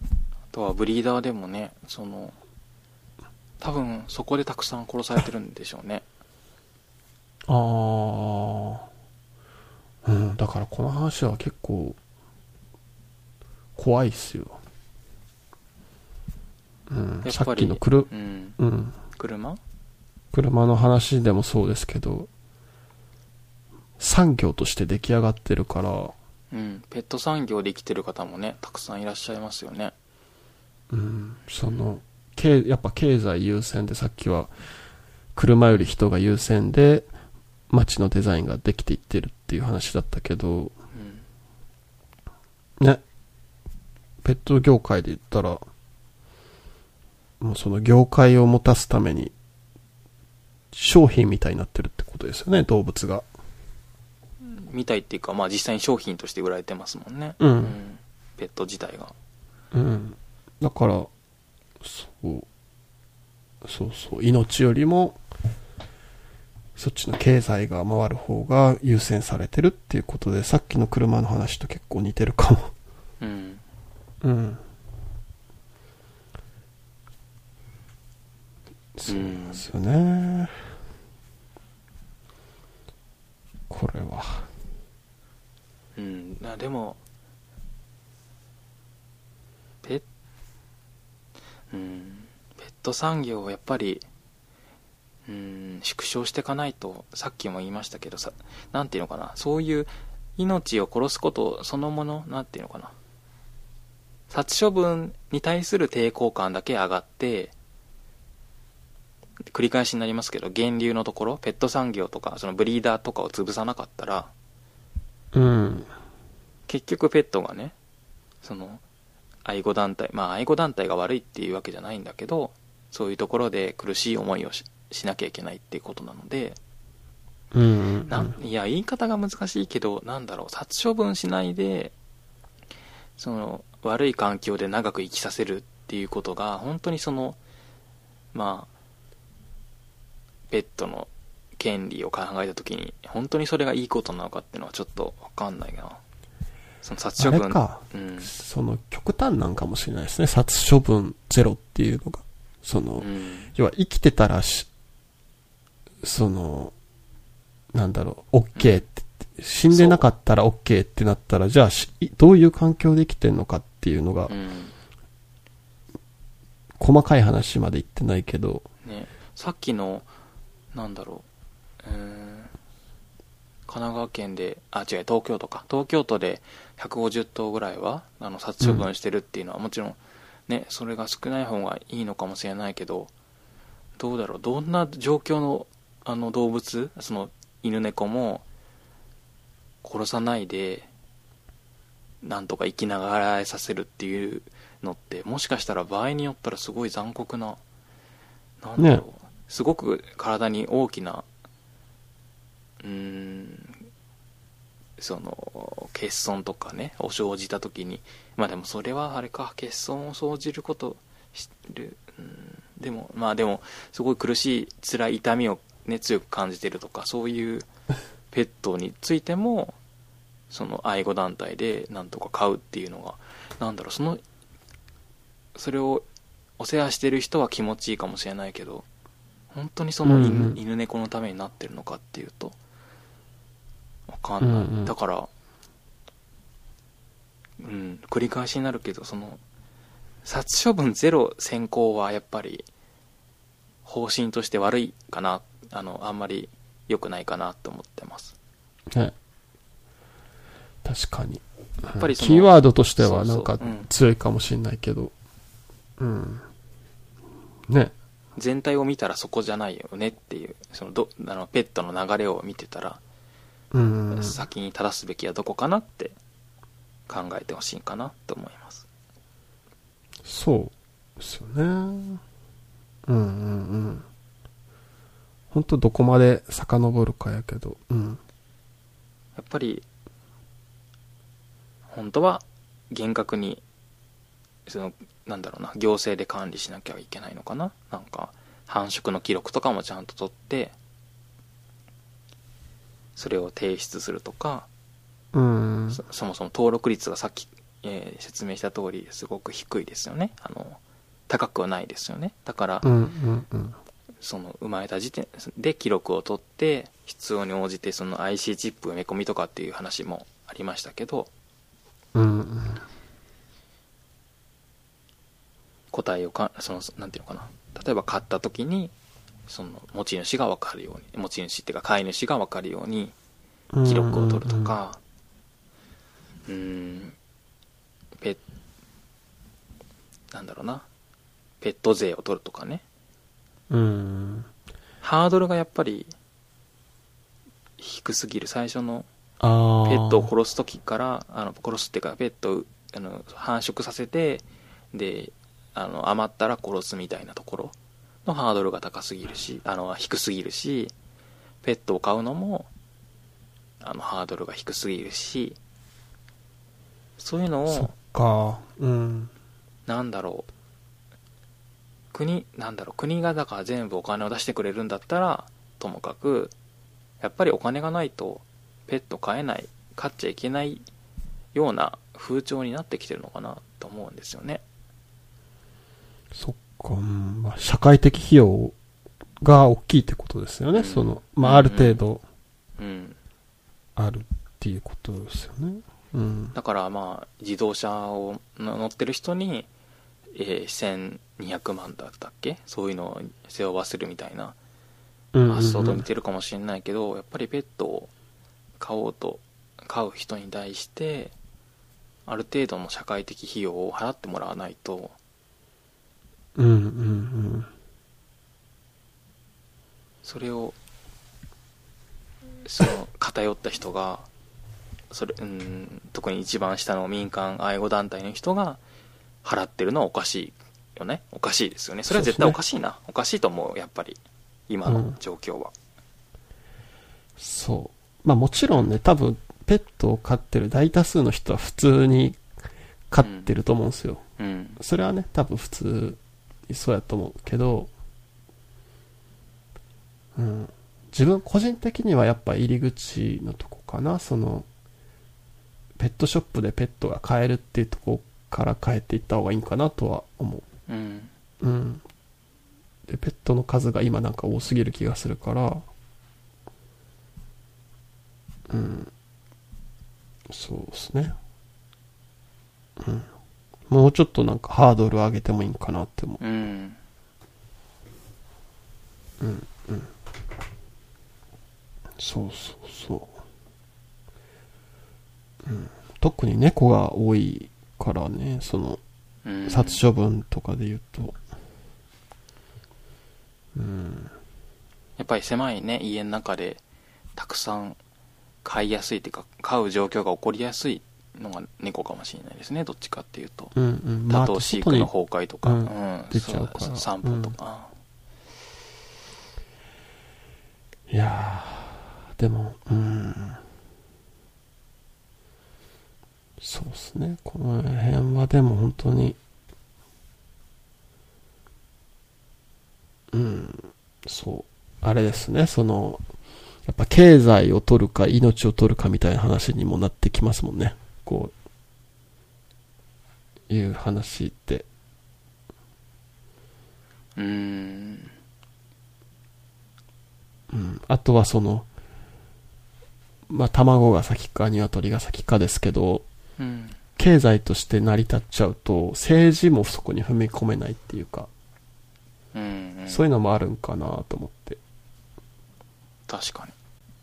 あとはブリーダーでもねその多分そこでたくさん殺されてるんでしょうねああ。うん、だからこの話は結構、怖いっすよ。うん、さっきのくる、うん。うん、車？車の話でもそうですけど、産業として出来上がってるから、うん。ペット産業で生きてる方もねたくさんいらっしゃいますよね。うん、その、経やっぱ経済優先でさっきは、車より人が優先で、街のデザインができていってるっていう話だったけど、うんね、ペット業界で言ったら、もうその業界を持たすために、商品みたいになってるってことですよね、動物が。みたいっていうか、まあ実際に商品として売られてますもんね。うんペット自体が。うん。だから、そう、そうそう、命よりも、そっちの経済が回る方が優先されてるっていうことで、さっきの車の話と結構似てるかも。うん。うん。そうですよね。これは。うん。なでも、ペッ、うん。ペット産業はやっぱり、うん、縮小していかないと、さっきも言いましたけどさ、なんていうのかな、そういう命を殺すことそのもの、なんていうのかな、殺処分に対する抵抗感だけ上がって、繰り返しになりますけど、源流のところ、ペット産業とか、そのブリーダーとかを潰さなかったら、うん。結局ペットがね、その、愛護団体、まあ愛護団体が悪いっていうわけじゃないんだけど、そういうところで苦しい思いをししなきゃいけないっていうことなので、うんうんうん。いや、言い方が難しいけど、なんだろう、殺処分しないで、その、悪い環境で長く生きさせるっていうことが、本当にその、まあ、ペットの権利を考えたときに、本当にそれがいいことなのかっていうのはちょっとわかんないな。その殺処分。あれか。うん。その、極端なんかもしれないですね。殺処分ゼロっていうのが。その、うん。要は生きてたらし、その、なんだろう、OK って、死んでなかったら OK ってなったら、じゃあし、どういう環境で生きてんのかっていうのがう、ん。細かい話まで言ってないけど、ね、さっきの、なんだろう、うーん、神奈川県で、あ、違う、東京都か。東京都で150頭ぐらいは、あの、殺処分してるっていうのは、もちろん、ね、それが少ない方がいいのかもしれないけど、どうだろう、どんな状況の、あの、動物、その、犬猫も、殺さないで、なんとか生きながらえさせるっていうのって、もしかしたら場合によったらすごい残酷な、なんだろう、ね。すごく体に大きな、うーん、その、欠損とかね、を生じたときに、まあでもそれはあれか、欠損を生じることしてる、うん、でも、まあでも、すごい苦しい、辛い痛みをね、強く感じてるとか、そういうペットについても、その愛護団体でなんとか飼うっていうのが、なんだろう、その、それをお世話してる人は気持ちいいかもしれないけど、本当にその犬,、うんうん犬猫のためになってるのかっていうと、わかんない。うんうんだから、うん、繰り返しになるけど、その、殺処分ゼロ先行はやっぱり、方針として悪いかな、あの、あんまり良くないかなと思ってます。ね。確かに。やっぱりキーワードとしてはなんか強いかもしれないけど、うん。ね。全体を見たらそこじゃないよねっていう、そのど、あの、ペットの流れを見てたら、うん。先に正すべきはどこかなって考えてほしいかなと思います。そうですよね。うんうんうん。本当どこまで遡るかやけど、うん。やっぱり、本当は厳格に、その、なんだろうな、行政で管理しなきゃいけないのかななんか、繁殖の記録とかもちゃんと取って、それを提出するとか、うん。そそもそも登録率がさっき、えー説明した通りすごく低いですよね。あの、高くはないですよね。だから、うんうんうん。その生まれた時点で記録を取って必要に応じてその IC チップ埋め込みとかっていう話もありましたけどうんうん。個体をかそのなんていうのかな例えば買った時にその持ち主が分かるように持ち主っていうか飼い主が分かるように記録を取るとかうーんペなんだろうなペット税を取るとかねうん。ハードルがやっぱり低すぎる最初の。ペットを殺す時からあの殺すっていうかペットをあの繁殖させてであの余ったら殺すみたいなところのハードルが高すぎるしあの低すぎるしペットを飼うのもあのハードルが低すぎるしそういうのそっをか。うん。なんだろう国なんだろう国がだから全部お金を出してくれるんだったらともかくやっぱりお金がないとペット飼えない飼っちゃいけないような風潮になってきてるのかなと思うんですよねそっか。うん。まあ、社会的費用が大きいってことですよね。うんその、まあ、ある程度うんあるっていうことですよね。うん。だからまあ自動車を乗ってる人に、えー1200万だったっけ？そういうのを背負わせるみたいなうんうんうん。発想と似てるかもしれないけど、やっぱりペットを飼おうと飼う人に対してある程度の社会的費用を払ってもらわないと。うんうんうん。それをその偏った人がそれうん特に一番下の民間愛護団体の人が払ってるのはおかしいよねおかしいですよねそれは絶対おかしいな、おかしいと思うやっぱり今の状況は、そう。まあもちろんね、多分、ペットを飼ってる大多数の人は普通に飼ってると思うんですよ。うん。それはね、多分普通にそうやと思うけど、うん。自分個人的にはやっぱ入り口のとこかな、その、ペットショップでペットが飼えるっていうとこから変えていった方がいいんかなとは思うん。う。うん。で、ペットの数が今なんか多すぎる気がするから、うん。そうですね。うん。もうちょっとなんかハードル上げてもいいんかなって思うん。う。うん、うん。そうそうそう。うん。特に猫が多いからね、その、うん。殺処分とかで言うと。うん。やっぱり狭いね、家の中で、たくさん飼いやすいっていうか、飼う状況が起こりやすいのが猫かもしれないですね、どっちかっていうと。うんうん。多あ頭飼育の崩壊とか、ううんん、出ちゃうからそ散歩とか。いやー、でも、うん。そうですね。この辺はでも本当に、うん、そう。あれですね、その、やっぱ経済を取るか命を取るかみたいな話にもなってきますもんね。こう、いう話って。うん。うん。あとはその、まあ、卵が先か鶏が先かですけど、経済として成り立っちゃうと、政治もそこに踏み込めないっていうか。そういうのもあるんかなと思って。確かに。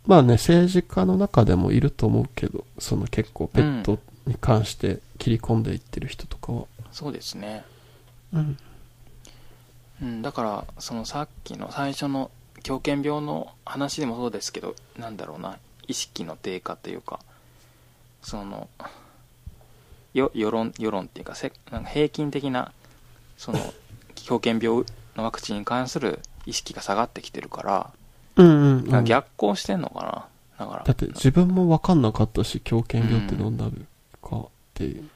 まあね、政治家の中でもいると思うけど、その結構ペットに関して切り込んでいってる人とかは。そうですね。うん。うん、だから、そのさっきの最初の狂犬病の話でもそうですけど、なんだろうな、意識の低下というか、その、よ世論、世論っていうか、せなんか平均的な、その、狂犬病のワクチンに関する意識が下がってきてるから、うんうん、うん。逆行してんのかなだから、だって自分も分かんなかったし、狂犬病ってどんなかっていう。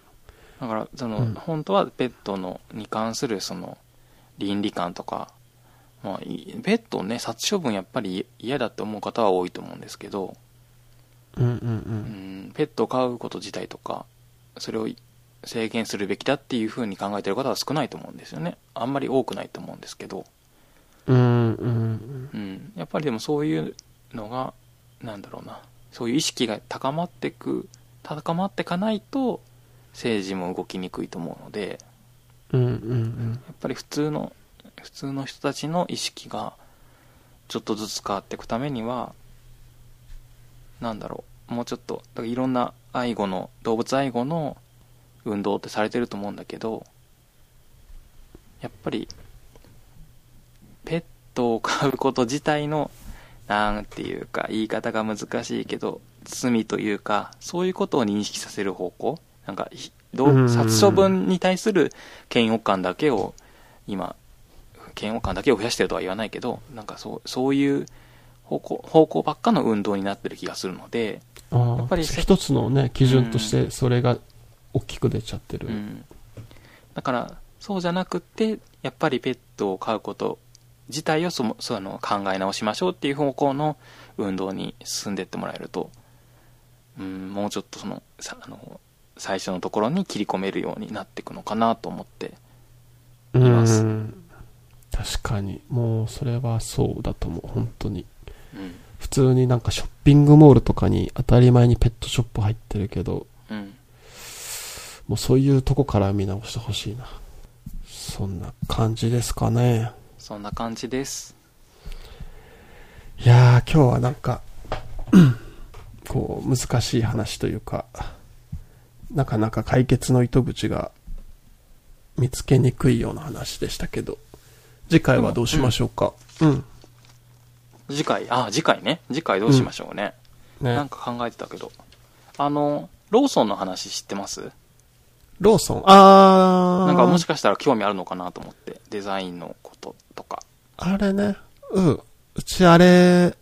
だからその、うん本当はペットのに関するその倫理観とか、まあ、いペットをね殺処分やっぱり嫌だって思う方は多いと思うんですけど、うんうんう。うんん、ペットを飼うこと自体とかそれを制限するべきだっていうふうに考えてる方は少ないと思うんですよね。あんまり多くないと思うんですけど、うんうんうん、やっぱりでもそういうのがなんだろうな。そういう意識が高まってく高まってかないと政治も動きにくいと思うので。うん。うんうん。やっぱり普通の普通の人たちの意識がちょっとずつ変わっていくためにはなんだろうもうちょっとだからいろんな愛護の動物愛護の運動ってされてると思うんだけどやっぱりペットを飼うこと自体のなんていうか言い方が難しいけど罪というかそういうことを認識させる方向なんか殺処分に対する嫌悪感だけを今嫌悪感だけを増やしてるとは言わないけどなんかそうそういう方向方向ばっかの運動になってる気がするので、やっぱり一つのね、基準としてそれが大きく出ちゃってる。うん、だからそうじゃなくてやっぱりペットを飼うこと自体をそもその考え直しましょうっていう方向の運動に進んでいってもらえると、うん、もうちょっとそのさあの最初のところに切り込めるようになっていくのかなと思ってういますん。確かに。もうそれはそうだと思う。本当に。うん普通になんかショッピングモールとかに当たり前にペットショップ入ってるけど、うんもうそういうとこから見直してほしいな。そんな感じですかね。そんな感じですいやー、今日はなんか、こう、難しい話というか、なかなか解決の糸口が見つけにくいような話でしたけど、次回はどうしましょうか？うん。次回あ次回ね次回どうしましょうね、ねなんか考えてたけどあのローソンの話知ってます？ローソン？あー。なんかもしかしたら興味あるのかなと思ってデザインのこととかあれね。うん。うちあれ、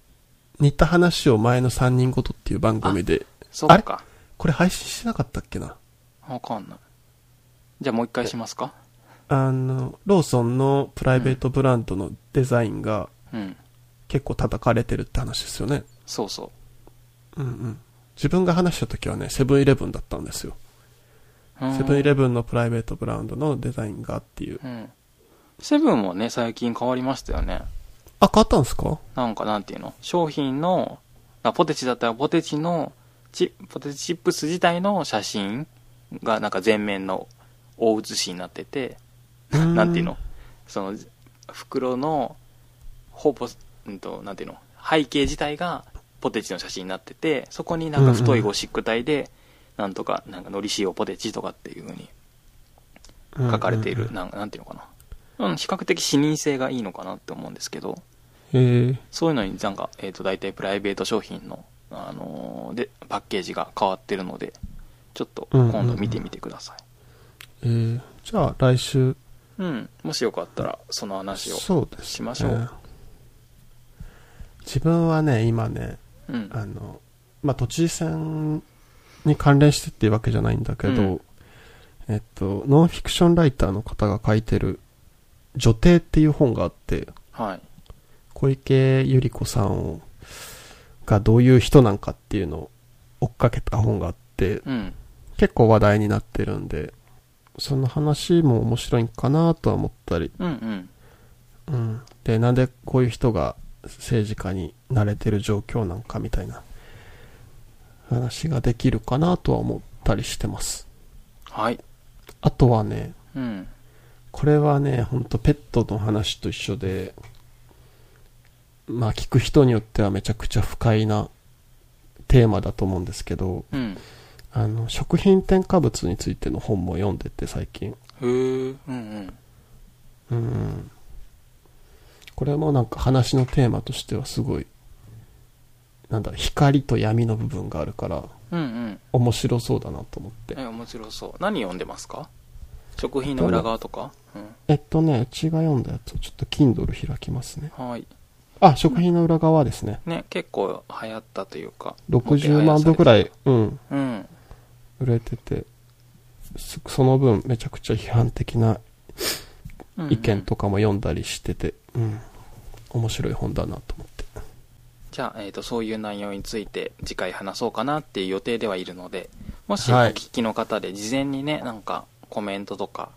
似た話を前の3人ごとっていう番組で、そうか。これ配信しなかったっけな？わかんない。じゃあもう一回しますか？あの、ローソンのプライベートブランドのデザインがうん。結構叩かれてるって話ですよね。そうそう。うんうん。自分が話した時はね、セブンイレブンだったんですよ。うんセブンイレブンのプライベートブランドのデザインがっていう。うん。セブンもね、最近変わりましたよね。あ、変わったんですか？なんかなんていうの？商品の、あポテチだったらポテチの、チポテチチップス自体の写真がなんか全面の大写しになってて、なんていうの？その、袋の、ほぼ、うんと、なんていうの？背景自体がポテチの写真になってて、そこになんか太いゴシック体で、なんとか、なんか海苔塩ポテチとかっていう風に書かれている、うんうんなんなんていうのかな。うん、比較的視認性がいいのかなって思うんですけど、へえ。そういうのになんか、えっ、と、大体プライベート商品の、あのーで、パッケージが変わってるので、ちょっと今度見てみてください。えー、じゃあ来週、うん。もしよかったら、その話を。しましょう自分はね、今ね、うん。あの、まあ、都知事選に関連してっていうわけじゃないんだけど、うんえっと、ノンフィクションライターの方が書いてる、女帝っていう本があって、はい。小池百合子さんをがどういう人なんかっていうのを追っかけた本があって、うん。結構話題になってるんで、その話も面白いんかなとは思ったり、うんうん。うん。で、なんでこういう人が政治家になれてる状況なんかみたいな話ができるかなとは思ったりしてます。はい。あとはね、うん。これはね、ほんとペットの話と一緒で、まあ聞く人によってはめちゃくちゃ不快なテーマだと思うんですけど、うん。あの、食品添加物についての本も読んでて最近。へえ。うんうん。うん。これもなんか話のテーマとしてはすごい、なんだろう、光と闇の部分があるから、うんうん。面白そうだなと思って。え、面白そう。何読んでますか？食品の裏側とか？うん。えっとね、うちが読んだやつをちょっと Kindle 開きますね。はい。あ、食品の裏側ですね。ね、結構流行ったというか。60万部くらい、うん、うん。売れてて、すその分めちゃくちゃ批判的な意見とかも読んだりしてて、うん、面白い本だなと思って。じゃあ、えっ、と、そういう内容について次回話そうかなっていう予定ではいるので、もしおはい聞きの方で事前にね、なんかコメントとか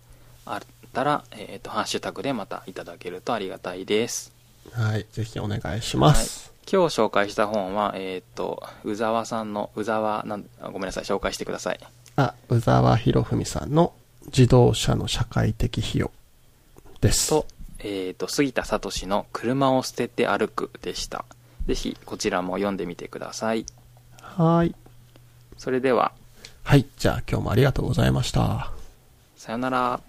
あったら、えっ、と、ハッシュタグでまたいただけるとありがたいです。はい、ぜひお願いします。今日紹介した本は、えっ、と、宇沢さんの、宇沢なん、あごめんなさい、紹介してください。あ、宇沢博文さんの自動車の社会的費用です。と、えっ、と、杉田聡の車を捨てて歩くでした。ぜひ、こちらも読んでみてください。はい。それでは、はい、じゃあ今日もありがとうございました。さよなら。